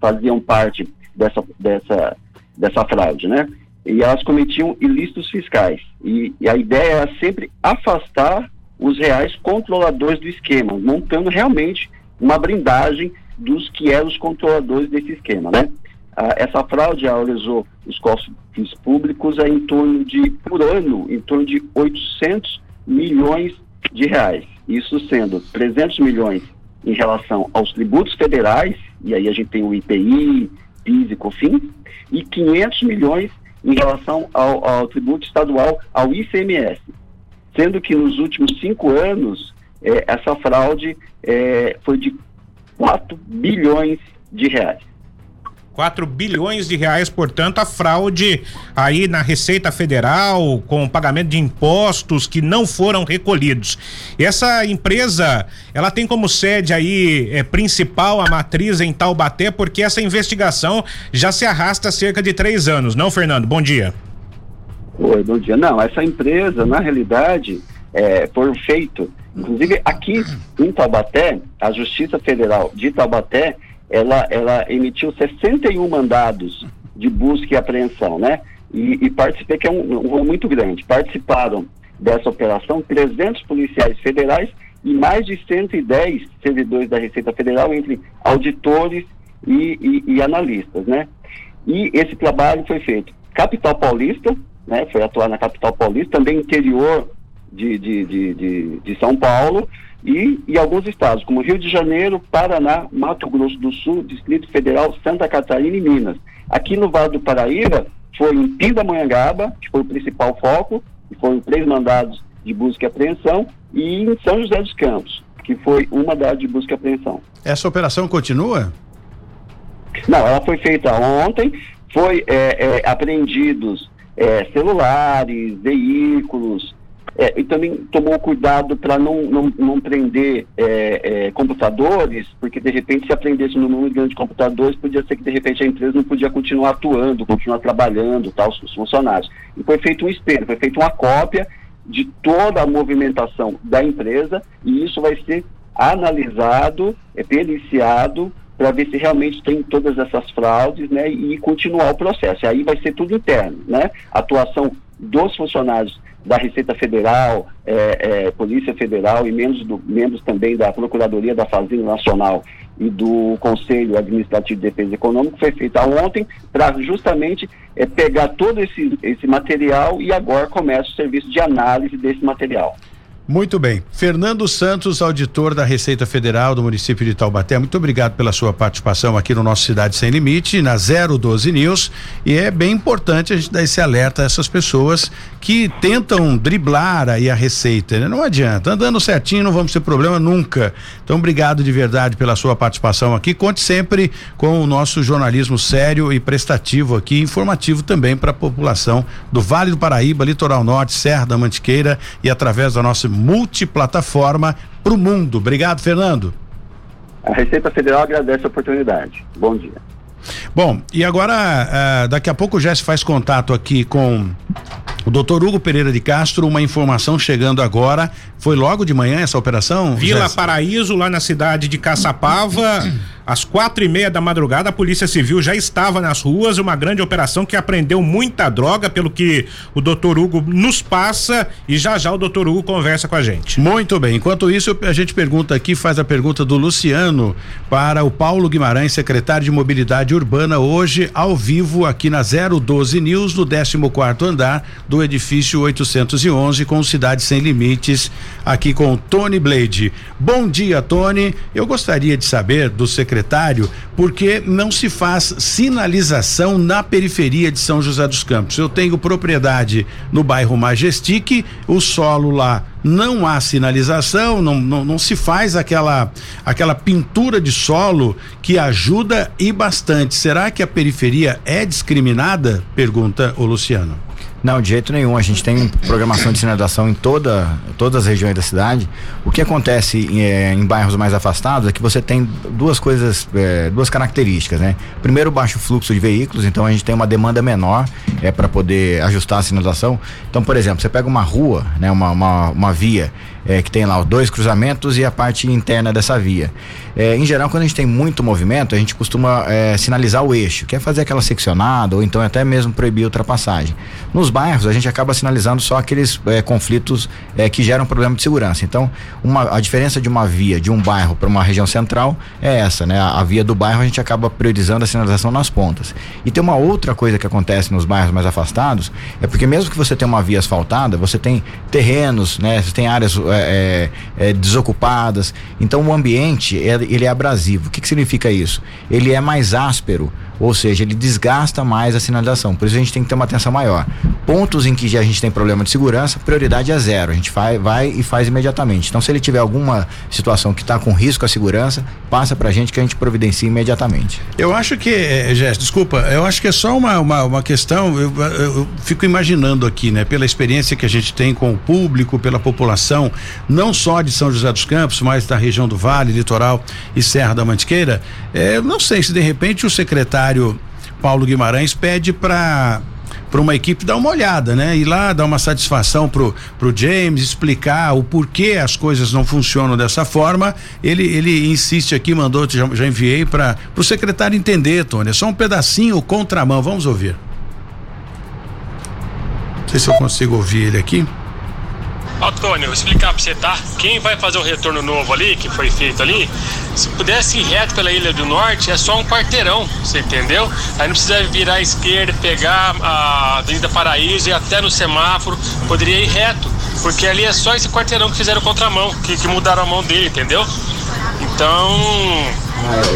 faziam parte dessa, dessa, dessa fraude, né? E elas cometiam ilícitos fiscais. E, e a ideia era sempre afastar os reais controladores do esquema, montando realmente uma blindagem dos que eram os controladores desse esquema, né? Ah, essa fraude realizou os cofres públicos é em torno de, por ano, em torno de 800 milhões de reais. Isso sendo 300 milhões em relação aos tributos federais, e aí a gente tem o IPI, PIS e COFINS, e 500 milhões em relação ao, ao tributo estadual, ao ICMS. Sendo que nos últimos cinco anos, eh, essa fraude eh, foi de 4 bilhões de reais. 4 bilhões de reais, portanto, a fraude aí na Receita Federal, com pagamento de impostos que não foram recolhidos. Essa empresa, ela tem como sede aí é, principal a matriz em Taubaté, porque essa investigação já se arrasta há cerca de três anos, não, Fernando? Bom dia. Oi, bom dia. Não, essa empresa, na realidade, é, foi feito, inclusive aqui em Taubaté, a Justiça Federal de Taubaté ela, ela emitiu 61 mandados de busca e apreensão, né? E, e participei, que é um, um rolo muito grande. Participaram dessa operação 300 policiais federais e mais de 110 servidores da Receita Federal, entre auditores e, e, e analistas, né? E esse trabalho foi feito capital paulista, né? Foi atuar na capital paulista, também interior de, de, de, de, de São Paulo, e, e alguns estados, como Rio de Janeiro, Paraná, Mato Grosso do Sul, Distrito Federal, Santa Catarina e Minas. Aqui no Vale do Paraíba, foi em Pindamonhangaba, que foi o principal foco, e foram três mandados de busca e apreensão, e em São José dos Campos, que foi um mandado de busca e apreensão. Essa operação continua? Não, ela foi feita ontem, foi é, é, apreendidos é, celulares, veículos, é, e também tomou cuidado para não, não, não prender é, é, computadores, porque de repente se aprendesse no número grande de computadores, podia ser que de repente a empresa não podia continuar atuando, continuar trabalhando, tal, os funcionários. E foi feito um espelho, foi feita uma cópia de toda a movimentação da empresa e isso vai ser analisado, é, periciado para ver se realmente tem todas essas fraudes, né, e continuar o processo. E aí vai ser tudo interno, né? Atuação dos funcionários da Receita Federal, é, é, Polícia Federal e membros, do, membros também da Procuradoria da Fazenda Nacional e do Conselho Administrativo de Defesa Econômica foi feita ontem para justamente é, pegar todo esse, esse material e agora começa o serviço de análise desse material. Muito bem. Fernando Santos, auditor da Receita Federal do município de Taubaté, muito obrigado pela sua participação aqui no nosso Cidade Sem Limite, na 012 News. E é bem importante a gente dar esse alerta a essas pessoas que tentam driblar aí a Receita. Né? Não adianta. Andando certinho, não vamos ter problema nunca. Então, obrigado de verdade pela sua participação aqui. Conte sempre com o nosso jornalismo sério e prestativo aqui, informativo também para a população do Vale do Paraíba, Litoral Norte, Serra da Mantiqueira e através da nossa multiplataforma para o mundo. Obrigado, Fernando. A Receita Federal agradece a oportunidade. Bom dia. Bom, e agora, uh, daqui a pouco o Jesse faz contato aqui com o doutor Hugo Pereira de Castro, uma informação chegando agora. Foi logo de manhã essa operação? Vila Jesse? Paraíso, lá na cidade de Caçapava. Às quatro e meia da madrugada, a Polícia Civil já estava nas ruas, uma grande operação que apreendeu muita droga, pelo que o doutor Hugo nos passa e já já o doutor Hugo conversa com a gente. Muito bem. Enquanto isso, a gente pergunta aqui, faz a pergunta do Luciano para o Paulo Guimarães, secretário de Mobilidade Urbana, hoje ao vivo aqui na 012 News, no 14 quarto andar do edifício 811, com Cidade Sem Limites, aqui com Tony Blade. Bom dia, Tony. Eu gostaria de saber do secretário secretário, porque não se faz sinalização na periferia de São José dos Campos. Eu tenho propriedade no bairro Majestic, o solo lá não há sinalização, não, não, não se faz aquela aquela pintura de solo que ajuda e bastante. Será que a periferia é discriminada? Pergunta o Luciano. Não, de jeito nenhum. A gente tem programação de sinalização em toda, todas as regiões da cidade. O que acontece em, é, em bairros mais afastados é que você tem duas coisas, é, duas características, né? Primeiro, baixo fluxo de veículos, então a gente tem uma demanda menor é para poder ajustar a sinalização. Então, por exemplo, você pega uma rua, né, uma, uma, uma via é, que tem lá dois cruzamentos e a parte interna dessa via. É, em geral, quando a gente tem muito movimento, a gente costuma é, sinalizar o eixo, que é fazer aquela seccionada ou então até mesmo proibir ultrapassagem. Nos bairros, a gente acaba sinalizando só aqueles é, conflitos é, que geram problema de segurança. Então, uma, a diferença de uma via de um bairro para uma região central é essa, né? A, a, via do bairro a gente acaba priorizando a sinalização nas pontas. E tem uma outra coisa que acontece nos bairros mais afastados, é porque mesmo que você tenha uma via asfaltada, você tem terrenos, né? Você tem áreas é, é, é, desocupadas. Então o ambiente é, ele é abrasivo. O que, que significa isso? Ele é mais áspero Ou seja, ele desgasta mais a sinalização. Por isso a gente tem que ter uma atenção maior. Pontos em que a gente tem problema de segurança, prioridade é zero. A gente vai, vai e faz imediatamente. Então, se ele tiver alguma situação que está com risco à segurança, passa para a gente que a gente providencia imediatamente. Eu acho que, é, Jéssica, desculpa, eu acho que é só uma, uma, uma questão, eu, eu, fico imaginando aqui, né, pela experiência que a gente tem com o público, pela população, não só de São José dos Campos, mas da região do Vale, Litoral e Serra da Mantiqueira, é, não sei se de repente o secretário Paulo Guimarães pede para para uma equipe dar uma olhada, né? Ir lá dar uma satisfação pro, pro James, explicar o porquê as coisas não funcionam dessa forma. Ele ele insiste aqui, mandou, já, já enviei para o secretário entender, Tony. É só um pedacinho contramão. Vamos ouvir. Não sei se eu consigo ouvir ele aqui. Antônio, vou explicar pra você, tá? Quem vai fazer o retorno novo ali, que foi feito ali, se pudesse ir reto pela Ilha do Norte, é só um quarteirão, você entendeu? Aí não precisa virar à esquerda, pegar a Avenida Paraíso e até no semáforo, poderia ir reto, porque ali é só esse quarteirão que fizeram contramão, que, que mudaram a mão dele, entendeu? Então,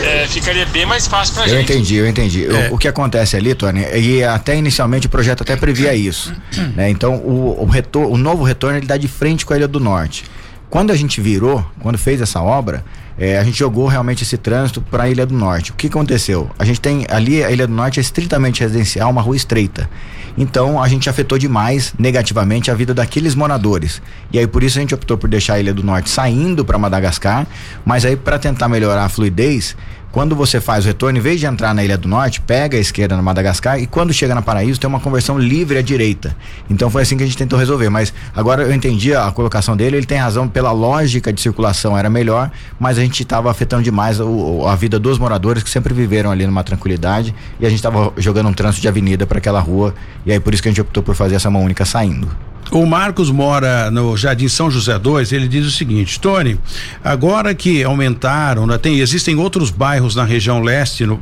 é, ficaria bem mais fácil pra eu gente. Eu entendi, eu entendi. É. O, o, que acontece ali, Tony, e até inicialmente o projeto até previa isso. né? Então, o, o, retor, o novo retorno ele dá de frente com a Ilha do Norte. Quando a gente virou, quando fez essa obra, é, a gente jogou realmente esse trânsito para a Ilha do Norte. O que aconteceu? A gente tem ali, a Ilha do Norte é estritamente residencial, uma rua estreita. Então a gente afetou demais negativamente a vida daqueles moradores. E aí por isso a gente optou por deixar a Ilha do Norte saindo para Madagascar, mas aí para tentar melhorar a fluidez, quando você faz o retorno, em vez de entrar na Ilha do Norte, pega a esquerda na Madagascar e quando chega na Paraíso tem uma conversão livre à direita. Então foi assim que a gente tentou resolver. Mas agora eu entendi a colocação dele, ele tem razão pela lógica de circulação era melhor, mas a gente estava afetando demais o, a vida dos moradores que sempre viveram ali numa tranquilidade e a gente estava jogando um trânsito de avenida para aquela rua e aí por isso que a gente optou por fazer essa mão única saindo. O Marcos mora no Jardim São José 2, ele diz o seguinte, Tony, agora que aumentaram, né, tem, existem outros bairros na região leste, no,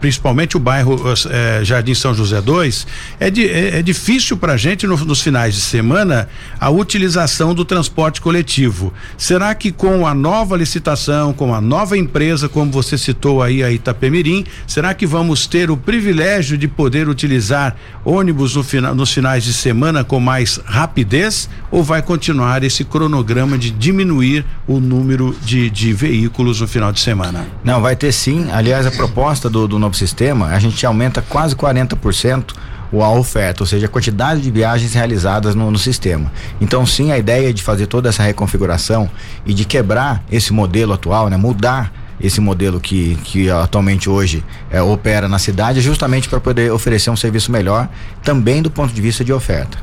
principalmente o bairro é, Jardim São José 2, é, de, é, é difícil para a gente no, nos finais de semana a utilização do transporte coletivo. Será que com a nova licitação, com a nova empresa, como você citou aí a Itapemirim, será que vamos ter o privilégio de poder utilizar ônibus no final, nos finais de semana com mais rapidez ou vai continuar esse cronograma de diminuir o número de, de veículos no final de semana? Não, vai ter sim. Aliás, a proposta do, do novo sistema, a gente aumenta quase 40% a oferta, ou seja, a quantidade de viagens realizadas no, no, sistema. Então, sim, a ideia de fazer toda essa reconfiguração e de quebrar esse modelo atual, né, mudar esse modelo que, que atualmente hoje é, opera na cidade, é justamente para poder oferecer um serviço melhor, também do ponto de vista de oferta.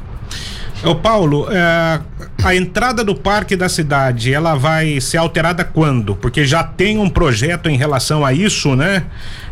Ô Paulo, é, a entrada do parque da cidade, ela vai ser alterada quando? Porque já tem um projeto em relação a isso, né?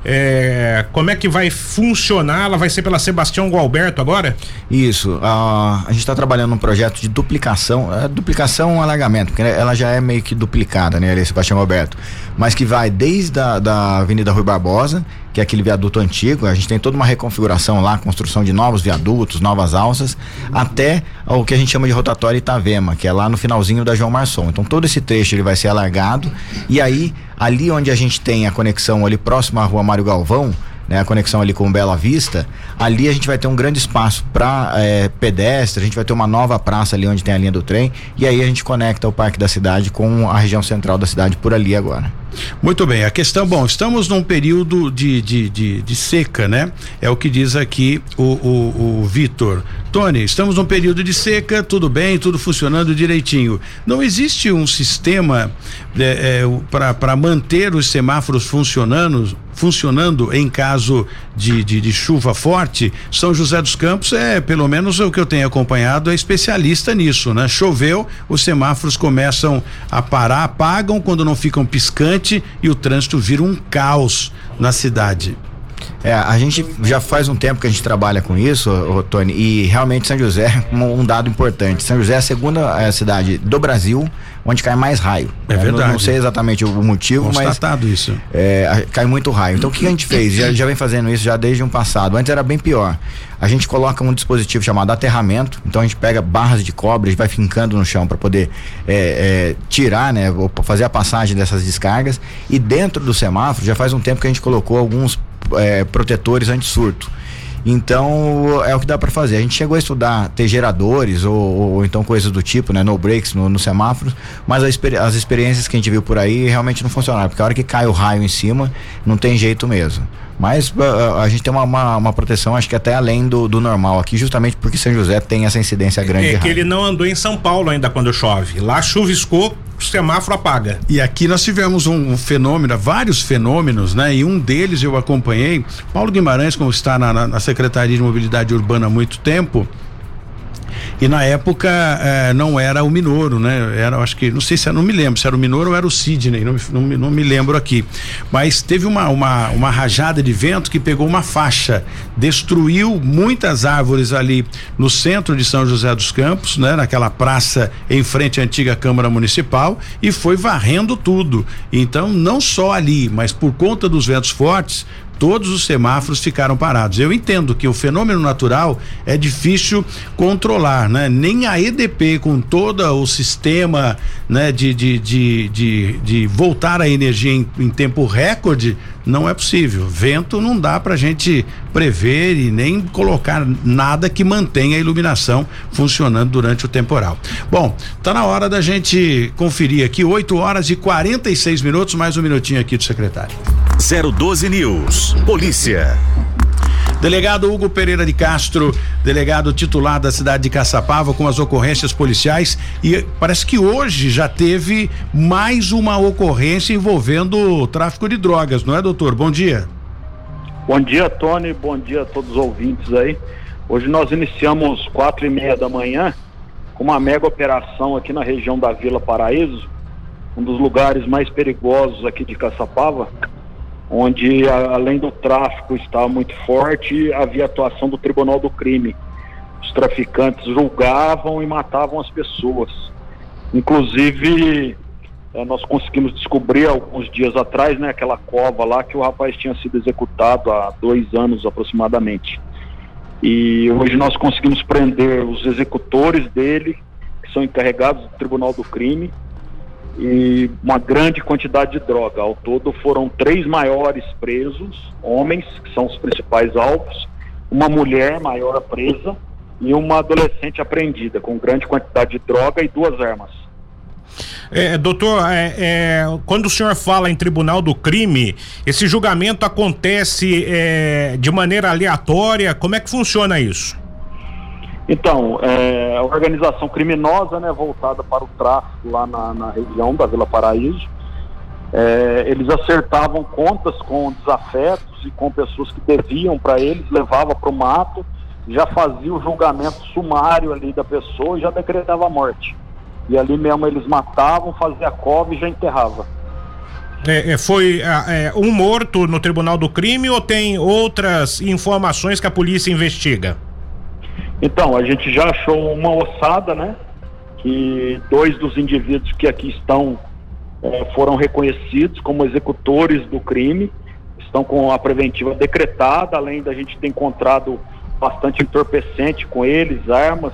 É, como é que vai funcionar? Ela vai ser pela Sebastião Gualberto agora? Isso. a gente está trabalhando num projeto de duplicação, é, duplicação um alargamento, porque ela já é meio que duplicada, né, ali, Sebastião Gualberto. Mas que vai desde a da Avenida Rui Barbosa que é aquele viaduto antigo. A gente tem toda uma reconfiguração lá, construção de novos viadutos, novas alças, até o que a gente chama de rotatória Itavema, que é lá no finalzinho da João Marçom. Então todo esse trecho ele vai ser alargado e aí ali onde a gente tem a conexão ali próximo à Rua Mário Galvão, né, a conexão ali com Bela Vista, ali a gente vai ter um grande espaço para é, pedestre, a gente vai ter uma nova praça ali onde tem a linha do trem, e aí a gente conecta o Parque da Cidade com a região central da cidade por ali agora. Muito bem, a questão, bom, estamos num período de, de, de, de seca, né? É o que diz aqui o, o, o Vitor. Tony, estamos num período de seca, tudo bem, tudo funcionando direitinho. Não existe um sistema é, é, para manter os semáforos funcionando, funcionando em caso de, de, de, chuva forte? São José dos Campos é, pelo menos o que eu tenho acompanhado, é especialista nisso, né? Choveu, os semáforos começam a parar, apagam quando não ficam piscantes e o trânsito vira um caos na cidade. É, a gente já faz um tempo que a gente trabalha com isso, ô, Tony, e realmente São José é um, um dado importante. São José é a segunda é, cidade do Brasil onde cai mais raio. É verdade. Não, não sei exatamente o motivo, Constatado mas. isso. É, cai muito raio. Então o que a gente fez? Já, já vem fazendo isso já desde um passado. Antes era bem pior. A gente coloca um dispositivo chamado aterramento. Então a gente pega barras de cobre e vai fincando no chão para poder é, é, tirar, né? Fazer a passagem dessas descargas. E dentro do semáforo já faz um tempo que a gente colocou alguns é, protetores anti-surto. Então é o que dá para fazer. A gente chegou a estudar ter geradores ou, ou então coisas do tipo, né, no breaks no, no semáforo, mas as experiências que a gente viu por aí realmente não funcionaram, porque a hora que cai o raio em cima, não tem jeito mesmo. Mas uh, a gente tem uma, uma, uma, proteção, acho que até além do, do, normal aqui, justamente porque São José tem essa incidência grande. É que ele não andou em São Paulo ainda quando chove. Lá chuviscou, o semáforo apaga. E aqui nós tivemos um, um, fenômeno, vários fenômenos, né? E um deles eu acompanhei. Paulo Guimarães, como está na, na, na Secretaria de Mobilidade Urbana há muito tempo, e na época eh, não era o Minoro, né? Era, acho que, não sei se era, não me lembro se era o Minoro ou era o Sidney, não, não, não me lembro aqui. Mas teve uma, uma, uma rajada de vento que pegou uma faixa, destruiu muitas árvores ali no centro de São José dos Campos, né? Naquela praça em frente à antiga Câmara Municipal e foi varrendo tudo. Então, não só ali, mas por conta dos ventos fortes, todos os semáforos ficaram parados. Eu entendo que o fenômeno natural é difícil controlar, né? Nem a EDP com todo o sistema, né, de, de, de, de, de voltar a energia em, em tempo recorde, não é possível. Vento não dá para a gente prever e nem colocar nada que mantenha a iluminação funcionando durante o temporal. Bom, tá na hora da gente conferir aqui 8 horas e 46 minutos, mais um minutinho aqui do secretário. 012 News. Polícia. Delegado Hugo Pereira de Castro, delegado titular da cidade de Caçapava, com as ocorrências policiais. E parece que hoje já teve mais uma ocorrência envolvendo tráfico de drogas, não é, doutor? Bom dia. Bom dia, Tony. Bom dia a todos os ouvintes aí. Hoje nós iniciamos quatro e meia da manhã com uma mega operação aqui na região da Vila Paraíso, um dos lugares mais perigosos aqui de Caçapava onde além do tráfico estar muito forte, havia atuação do Tribunal do Crime. Os traficantes julgavam e matavam as pessoas. Inclusive, é, nós conseguimos descobrir alguns dias atrás, né, aquela cova lá que o rapaz tinha sido executado há dois anos aproximadamente. E hoje nós conseguimos prender os executores dele, que são encarregados do Tribunal do Crime, e uma grande quantidade de droga. Ao todo foram três maiores presos, homens, que são os principais alvos, uma mulher maior presa e uma adolescente apreendida com grande quantidade de droga e duas armas. É, doutor, é, é, quando o senhor fala em tribunal do crime, esse julgamento acontece é, de maneira aleatória? Como é que funciona isso? Então, é, a organização criminosa, né, voltada para o tráfico lá na, na região da Vila Paraíso, é, eles acertavam contas com desafetos e com pessoas que deviam para eles, levava para o mato, já fazia o julgamento sumário ali da pessoa e já decretava a morte. E ali mesmo eles matavam, fazia cova e já enterrava. É, é foi é, um morto no tribunal do crime ou tem outras informações que a polícia investiga? Então, a gente já achou uma ossada, né? Que dois dos indivíduos que aqui estão é, foram reconhecidos como executores do crime, estão com a preventiva decretada, além da gente ter encontrado bastante entorpecente com eles, armas.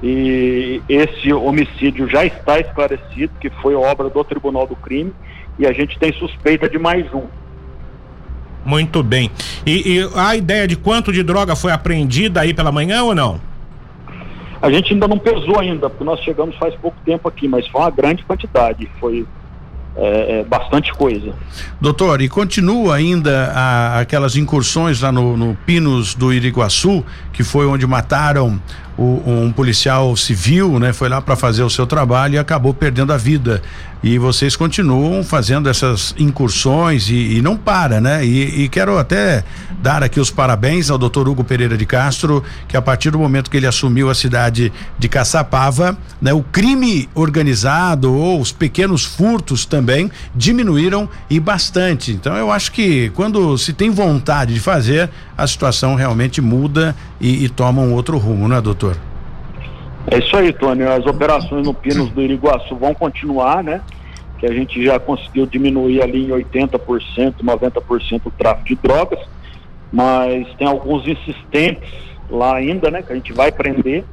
E esse homicídio já está esclarecido, que foi obra do Tribunal do Crime, e a gente tem suspeita de mais um. Muito bem. E, e, a ideia de quanto de droga foi apreendida aí pela manhã ou não? A gente ainda não pesou ainda, porque nós chegamos faz pouco tempo aqui, mas foi uma grande quantidade, foi é, é, bastante coisa. Doutor, e continua ainda a, aquelas incursões lá no, no Pinos do Iriguaçu, que foi onde mataram um policial civil, né? Foi lá para fazer o seu trabalho e acabou perdendo a vida. E vocês continuam fazendo essas incursões e, e não para, né? E, e, quero até dar aqui os parabéns ao doutor Hugo Pereira de Castro, que a partir do momento que ele assumiu a cidade de Caçapava, né? O crime organizado ou os pequenos furtos também diminuíram e bastante. Então eu acho que quando se tem vontade de fazer, a situação realmente muda e, e toma um outro rumo, né, doutor? É isso aí, Tony. As operações no Pinos do Iriguaçu vão continuar, né? Que a gente já conseguiu diminuir ali em 80%, 90% o tráfico de drogas, mas tem alguns insistentes lá ainda, né? Que a gente vai prender.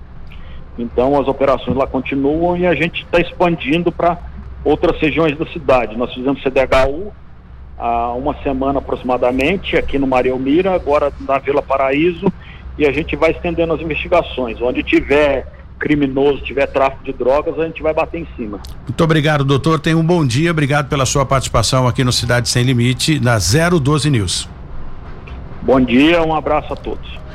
Então as operações lá continuam e a gente está expandindo para outras regiões da cidade. Nós fizemos CDHU há uma semana aproximadamente aqui no Maria Elmira, agora na Vila Paraíso, e a gente vai estendendo as investigações. Onde tiver criminoso, tiver tráfico de drogas, a gente vai bater em cima. Muito obrigado, doutor. Tenha um bom dia. Obrigado pela sua participação aqui no Cidade Sem Limite, na 012 News. Bom dia, um abraço a todos.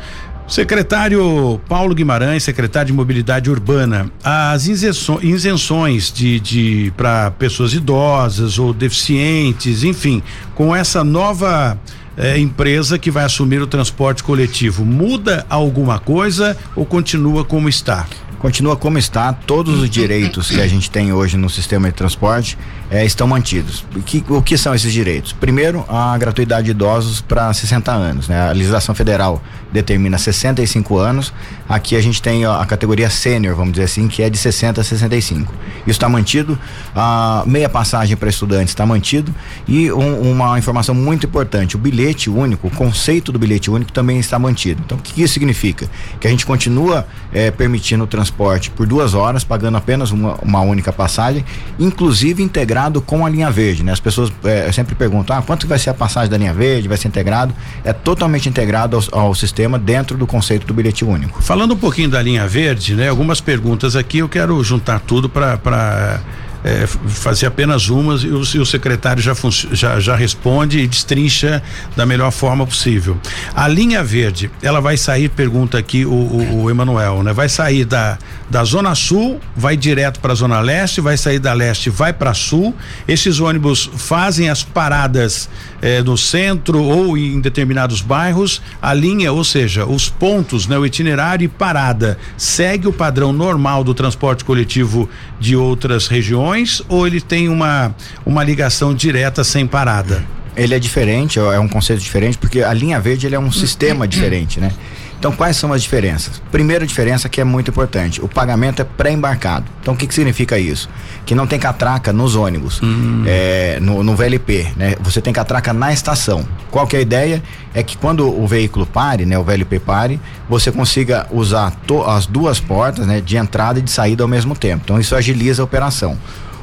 Secretário Paulo Guimarães, secretário de Mobilidade Urbana, as isenções de, de para pessoas idosas ou deficientes, enfim, com essa nova eh, empresa que vai assumir o transporte coletivo, muda alguma coisa ou continua como está? Continua como está, todos os direitos que a gente tem hoje no sistema de transporte eh, estão mantidos. O que, o que são esses direitos? Primeiro, a gratuidade de idosos para 60 anos. Né? A legislação federal determina 65 anos. Aqui a gente tem a, categoria sênior, vamos dizer assim, que é de 60 a 65. Isso está mantido. A meia passagem para estudantes está mantido. E um, uma informação muito importante: o bilhete único, o conceito do bilhete único também está mantido. Então, o que, isso significa? Que a gente continua eh, permitindo o transporte por duas horas, pagando apenas uma, uma única passagem, inclusive integrado com a linha verde, né? As pessoas é, sempre perguntam, ah, quanto vai ser a passagem da linha verde, vai ser integrado? É totalmente integrado ao, ao sistema dentro do conceito do bilhete único. Falando um pouquinho da linha verde, né? Algumas perguntas aqui, eu quero juntar tudo para é, fazer apenas umas e o, e o secretário já, já, já responde e destrincha da melhor forma possível. A linha verde, ela vai sair, pergunta aqui o, o, o Emanuel, né? Vai sair da, da Zona Sul, vai direto para a Zona Leste, vai sair da Leste, vai para Sul. Esses ônibus fazem as paradas eh, no centro ou em determinados bairros. A linha, ou seja, os pontos, né? O itinerário e parada segue o padrão normal do transporte coletivo de outras regiões ou ele tem uma, uma ligação direta sem parada? Ele é diferente, é um conceito diferente, porque a linha verde ele é um sistema diferente, né? Então, quais são as diferenças? Primeira diferença que é muito importante: o pagamento é pré-embarcado. Então, o que, que significa isso? Que não tem catraca nos ônibus, hum. é, no, no, VLP, né? Você tem catraca na estação. Qual que é a ideia? É que quando o veículo pare, né? O VLP pare, você consiga usar as duas portas, né? De entrada e de saída ao mesmo tempo. Então, isso agiliza a operação.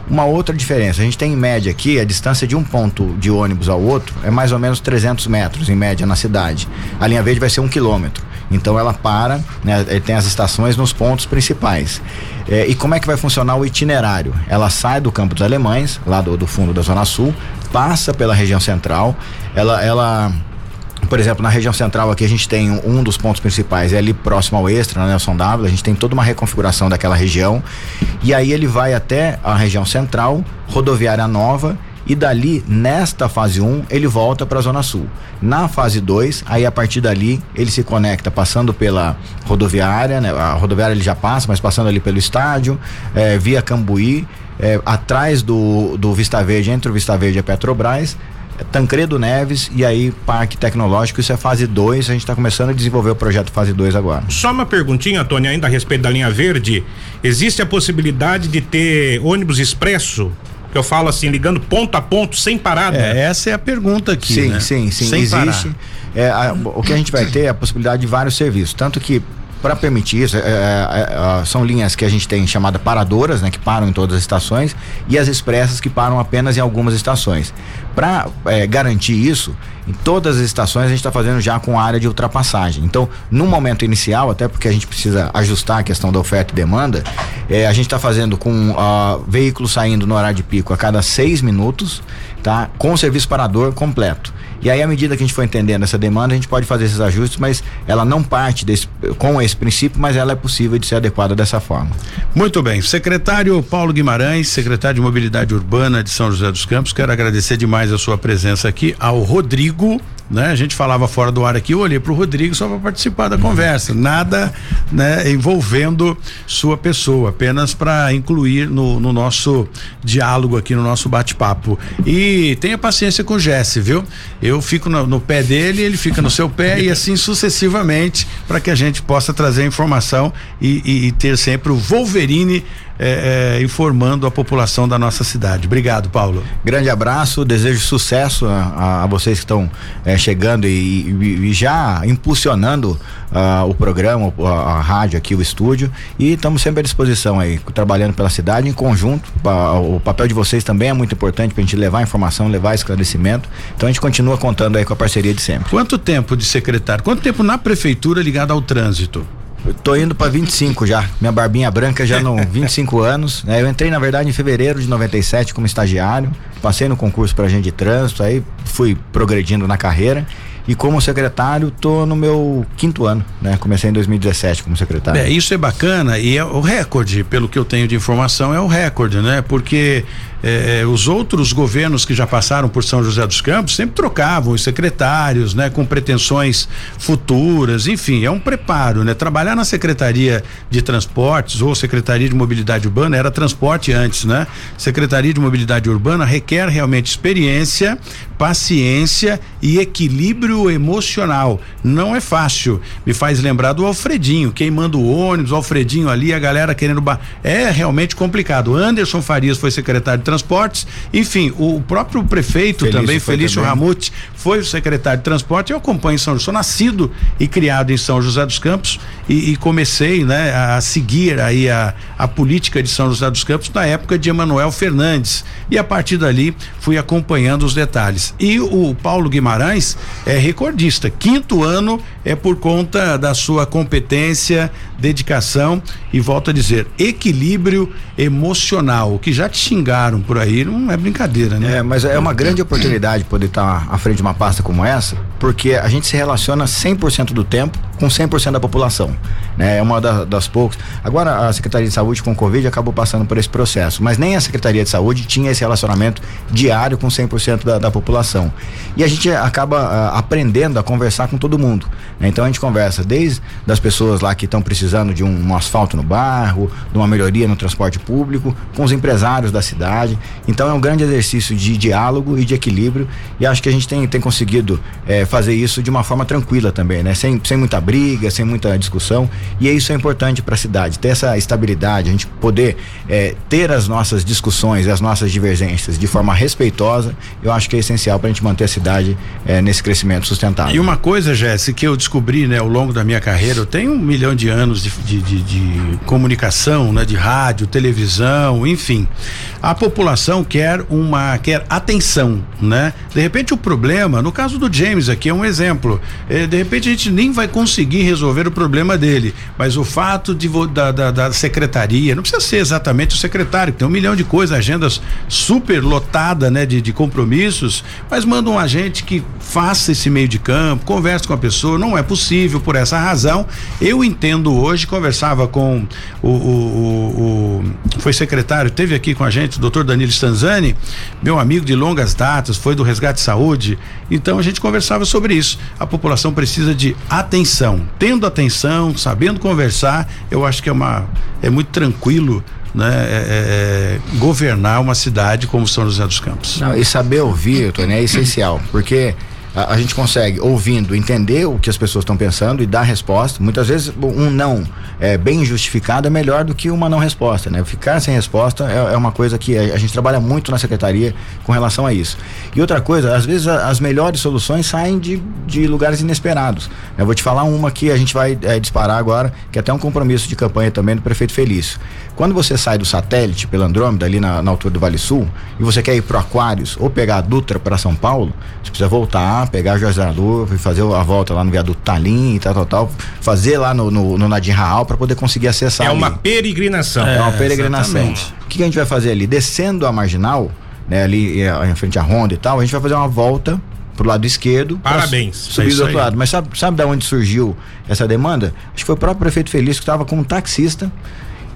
Uma outra diferença, a gente tem em média aqui a distância de um ponto de ônibus ao outro é mais ou menos 300 metros em média na cidade. A linha verde vai ser um quilômetro. Então ela para, né, tem as estações nos pontos principais. É, e como é que vai funcionar o itinerário? Ela sai do Campo dos Alemães, lá do, do fundo da Zona Sul, passa pela região central, ela, ela por exemplo, na região central aqui a gente tem um, dos pontos principais, é ali próximo ao Extra, na Nelson W, a gente tem toda uma reconfiguração daquela região. E aí ele vai até a região central, rodoviária nova, e dali, nesta fase 1, um, ele volta para a Zona Sul. Na fase 2, aí a partir dali, ele se conecta passando pela rodoviária, né? A rodoviária ele já passa, mas passando ali pelo estádio, é, via Cambuí, é, atrás do, do Vista Verde, entre o Vista Verde e a Petrobras, Tancredo Neves e aí Parque Tecnológico, isso é fase 2, a gente está começando a desenvolver o projeto fase 2 agora. Só uma perguntinha, Tony, ainda a respeito da linha verde, existe a possibilidade de ter ônibus expresso que eu falo assim, ligando ponto a ponto sem parada? É, essa é a pergunta aqui. Sim, né? sim, sim. Sem existe. É, a, o que a gente vai ter é a possibilidade de vários serviços. Tanto que para permitir isso, é, é, é, são linhas que a gente tem chamada paradoras, né, que param em todas as estações, e as expressas que param apenas em algumas estações. Para é, garantir isso, em todas as estações a gente está fazendo já com área de ultrapassagem. Então, no momento inicial, até porque a gente precisa ajustar a questão da oferta e demanda, é, a gente está fazendo com uh, veículos saindo no horário de pico a cada seis minutos, tá? Com o serviço parador completo. E aí, à medida que a gente for entendendo essa demanda, a gente pode fazer esses ajustes, mas ela não parte desse, com esse princípio, mas ela é possível de ser adequada dessa forma. Muito bem. Secretário Paulo Guimarães, secretário de Mobilidade Urbana de São José dos Campos, quero agradecer demais a sua presença aqui, ao Rodrigo né? A gente falava fora do ar aqui, eu olhei para o Rodrigo só para participar da conversa, nada, né, envolvendo sua pessoa, apenas para incluir no, no, nosso diálogo aqui, no nosso bate-papo. E tenha paciência com o Jesse, viu? Eu fico no, no pé dele, ele fica no seu pé e assim sucessivamente, para que a gente possa trazer informação e, e, e ter sempre o Wolverine é, é, informando a população da nossa cidade. Obrigado, Paulo. Grande abraço, desejo sucesso a, a vocês que estão é, chegando e, e, já impulsionando uh, o programa, a, a, rádio aqui, o estúdio. E estamos sempre à disposição aí, trabalhando pela cidade em conjunto. o papel de vocês também é muito importante para a gente levar informação, levar esclarecimento. Então a gente continua contando aí com a parceria de sempre. Quanto tempo de secretário? Quanto tempo na prefeitura ligado ao trânsito? Tô indo para 25 já. Minha barbinha branca já não 25 anos. Né? Eu entrei, na verdade, em fevereiro de 97 como estagiário. Passei no concurso para agente de trânsito, aí fui progredindo na carreira. E como secretário, tô no meu quinto ano, né? Comecei em 2017 como secretário. É, isso é bacana e é o recorde, pelo que eu tenho de informação, é o recorde, né? Porque é, é, os outros governos que já passaram por São José dos Campos sempre trocavam os secretários, né, com pretensões futuras, enfim, é um preparo, né? Trabalhar na Secretaria de Transportes ou Secretaria de Mobilidade Urbana era transporte antes, né? Secretaria de Mobilidade Urbana requer realmente experiência, paciência e equilíbrio emocional. Não é fácil. Me faz lembrar do Alfredinho, queimando o ônibus, o Alfredinho ali, a galera querendo. Ba... É realmente complicado. Anderson Farias foi secretário de Transportes, enfim, o próprio prefeito Felício também, Felício Ramute, foi o secretário de Transporte. Eu acompanho São José, sou nascido e criado em São José dos Campos e, e comecei, né, a seguir aí a, a política de São José dos Campos na época de Emanuel Fernandes. E a partir dali fui acompanhando os detalhes. E o Paulo Guimarães é recordista. Quinto ano é por conta da sua competência, dedicação e volto a dizer, equilíbrio emocional. O que já te xingaram por aí não é brincadeira, né? É, mas é uma grande oportunidade poder estar à frente de uma pasta como essa, porque a gente se relaciona 100% do tempo com 100% da população. Né? É uma da, das poucas. Agora, a Secretaria de Saúde com o Covid acabou passando por esse processo, mas nem a Secretaria de Saúde tinha esse relacionamento diário com 100% da, da população. E a gente acaba uh, aprendendo a conversar com todo mundo. Então a gente conversa desde das pessoas lá que estão precisando de um, um, asfalto no bairro, de uma melhoria no transporte público, com os empresários da cidade. Então é um grande exercício de diálogo e de equilíbrio e acho que a gente tem, tem conseguido eh, fazer isso de uma forma tranquila também, né? Sem, sem muita briga, sem muita discussão. E isso é importante para a cidade, ter essa estabilidade, a gente poder é, ter as nossas discussões, as nossas divergências de forma respeitosa, eu acho que é essencial para a gente manter a cidade é, nesse crescimento sustentável. E uma coisa, Jéssica, que eu descobri né, ao longo da minha carreira, eu tenho um milhão de anos de, de, de, de comunicação, né, de rádio, televisão, enfim. A população quer uma quer atenção, né? De repente o problema, no caso do James aqui é um exemplo, é, de repente a gente nem vai conseguir conseguir resolver o problema dele, mas o fato de da, da, da, secretaria, não precisa ser exatamente o secretário, que tem um milhão de coisas, agendas super lotada, né, de, de compromissos, mas manda um agente que faça esse meio de campo, converse com a pessoa, não é possível por essa razão. Eu entendo hoje, conversava com o, o, o, foi secretário, teve aqui com a gente, o doutor Danilo Stanzani, meu amigo de longas datas, foi do Resgate Saúde, então a gente conversava sobre isso. A população precisa de atenção. Tendo atenção, sabendo conversar, eu acho que é uma é muito tranquilo né, é, é, governar uma cidade como São José dos Campos. Não, e saber ouvir, Tony, é essencial, porque a, a gente consegue, ouvindo, entender o que as pessoas estão pensando e dar resposta. Muitas vezes um não é, bem justificado é melhor do que uma não resposta, né? Ficar sem resposta é, é uma coisa que a, a, gente trabalha muito na secretaria com relação a isso. E outra coisa, às vezes a, as melhores soluções saem de, de lugares inesperados. Eu vou te falar uma que a gente vai é, disparar agora, que é até um compromisso de campanha também do prefeito Felício. Quando você sai do satélite pela Andrômeda, ali na, na altura do Vale Sul, e você quer ir pro Aquários ou pegar a Dutra para São Paulo, você precisa voltar, pegar a José e fazer a volta lá no viaduto Talim e tal, tal, tal, fazer lá no, no, no Nadim Raal para poder conseguir acessar. É ali. uma peregrinação. É, é uma peregrinação. Exatamente. O que a gente vai fazer ali? Descendo a marginal, né, ali em frente à Ronda e tal, a gente vai fazer uma volta pro lado esquerdo. Parabéns. Subir do outro lado. Mas sabe, sabe da onde surgiu essa demanda? Acho que foi o próprio prefeito Feliz que estava com um taxista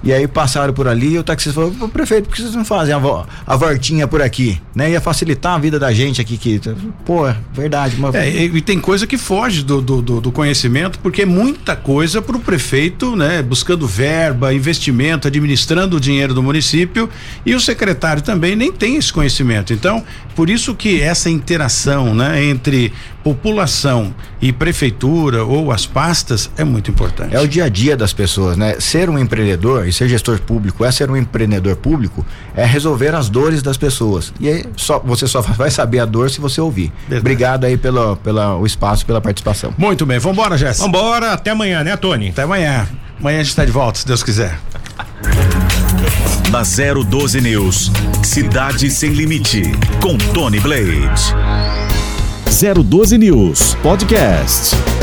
e aí passaram por ali e o taxista falou, prefeito, por que vocês não fazem a, vo a voltinha por aqui? Né? Ia facilitar a vida da gente aqui. Que, pô, é verdade. Uma... É, e, tem coisa que foge do, do, do, do conhecimento, porque é muita coisa para o prefeito, né? Buscando verba, investimento, administrando o dinheiro do município e o secretário também nem tem esse conhecimento. Então, por isso que essa interação, né? Entre população e prefeitura ou as pastas é muito importante. É o dia a dia das pessoas, né? Ser um empreendedor ser gestor público, é ser um empreendedor público, é resolver as dores das pessoas. E aí só, você só vai saber a dor se você ouvir. Verdade. Obrigado aí pelo, pela, o espaço, pela participação. Muito bem, vambora, Jéssica. Vambora, até amanhã, né, Tony? Até amanhã. Amanhã a gente tá de volta, se Deus quiser. Na 012 News, Cidade Sem Limite, com Tony Blade. 012 News Podcast.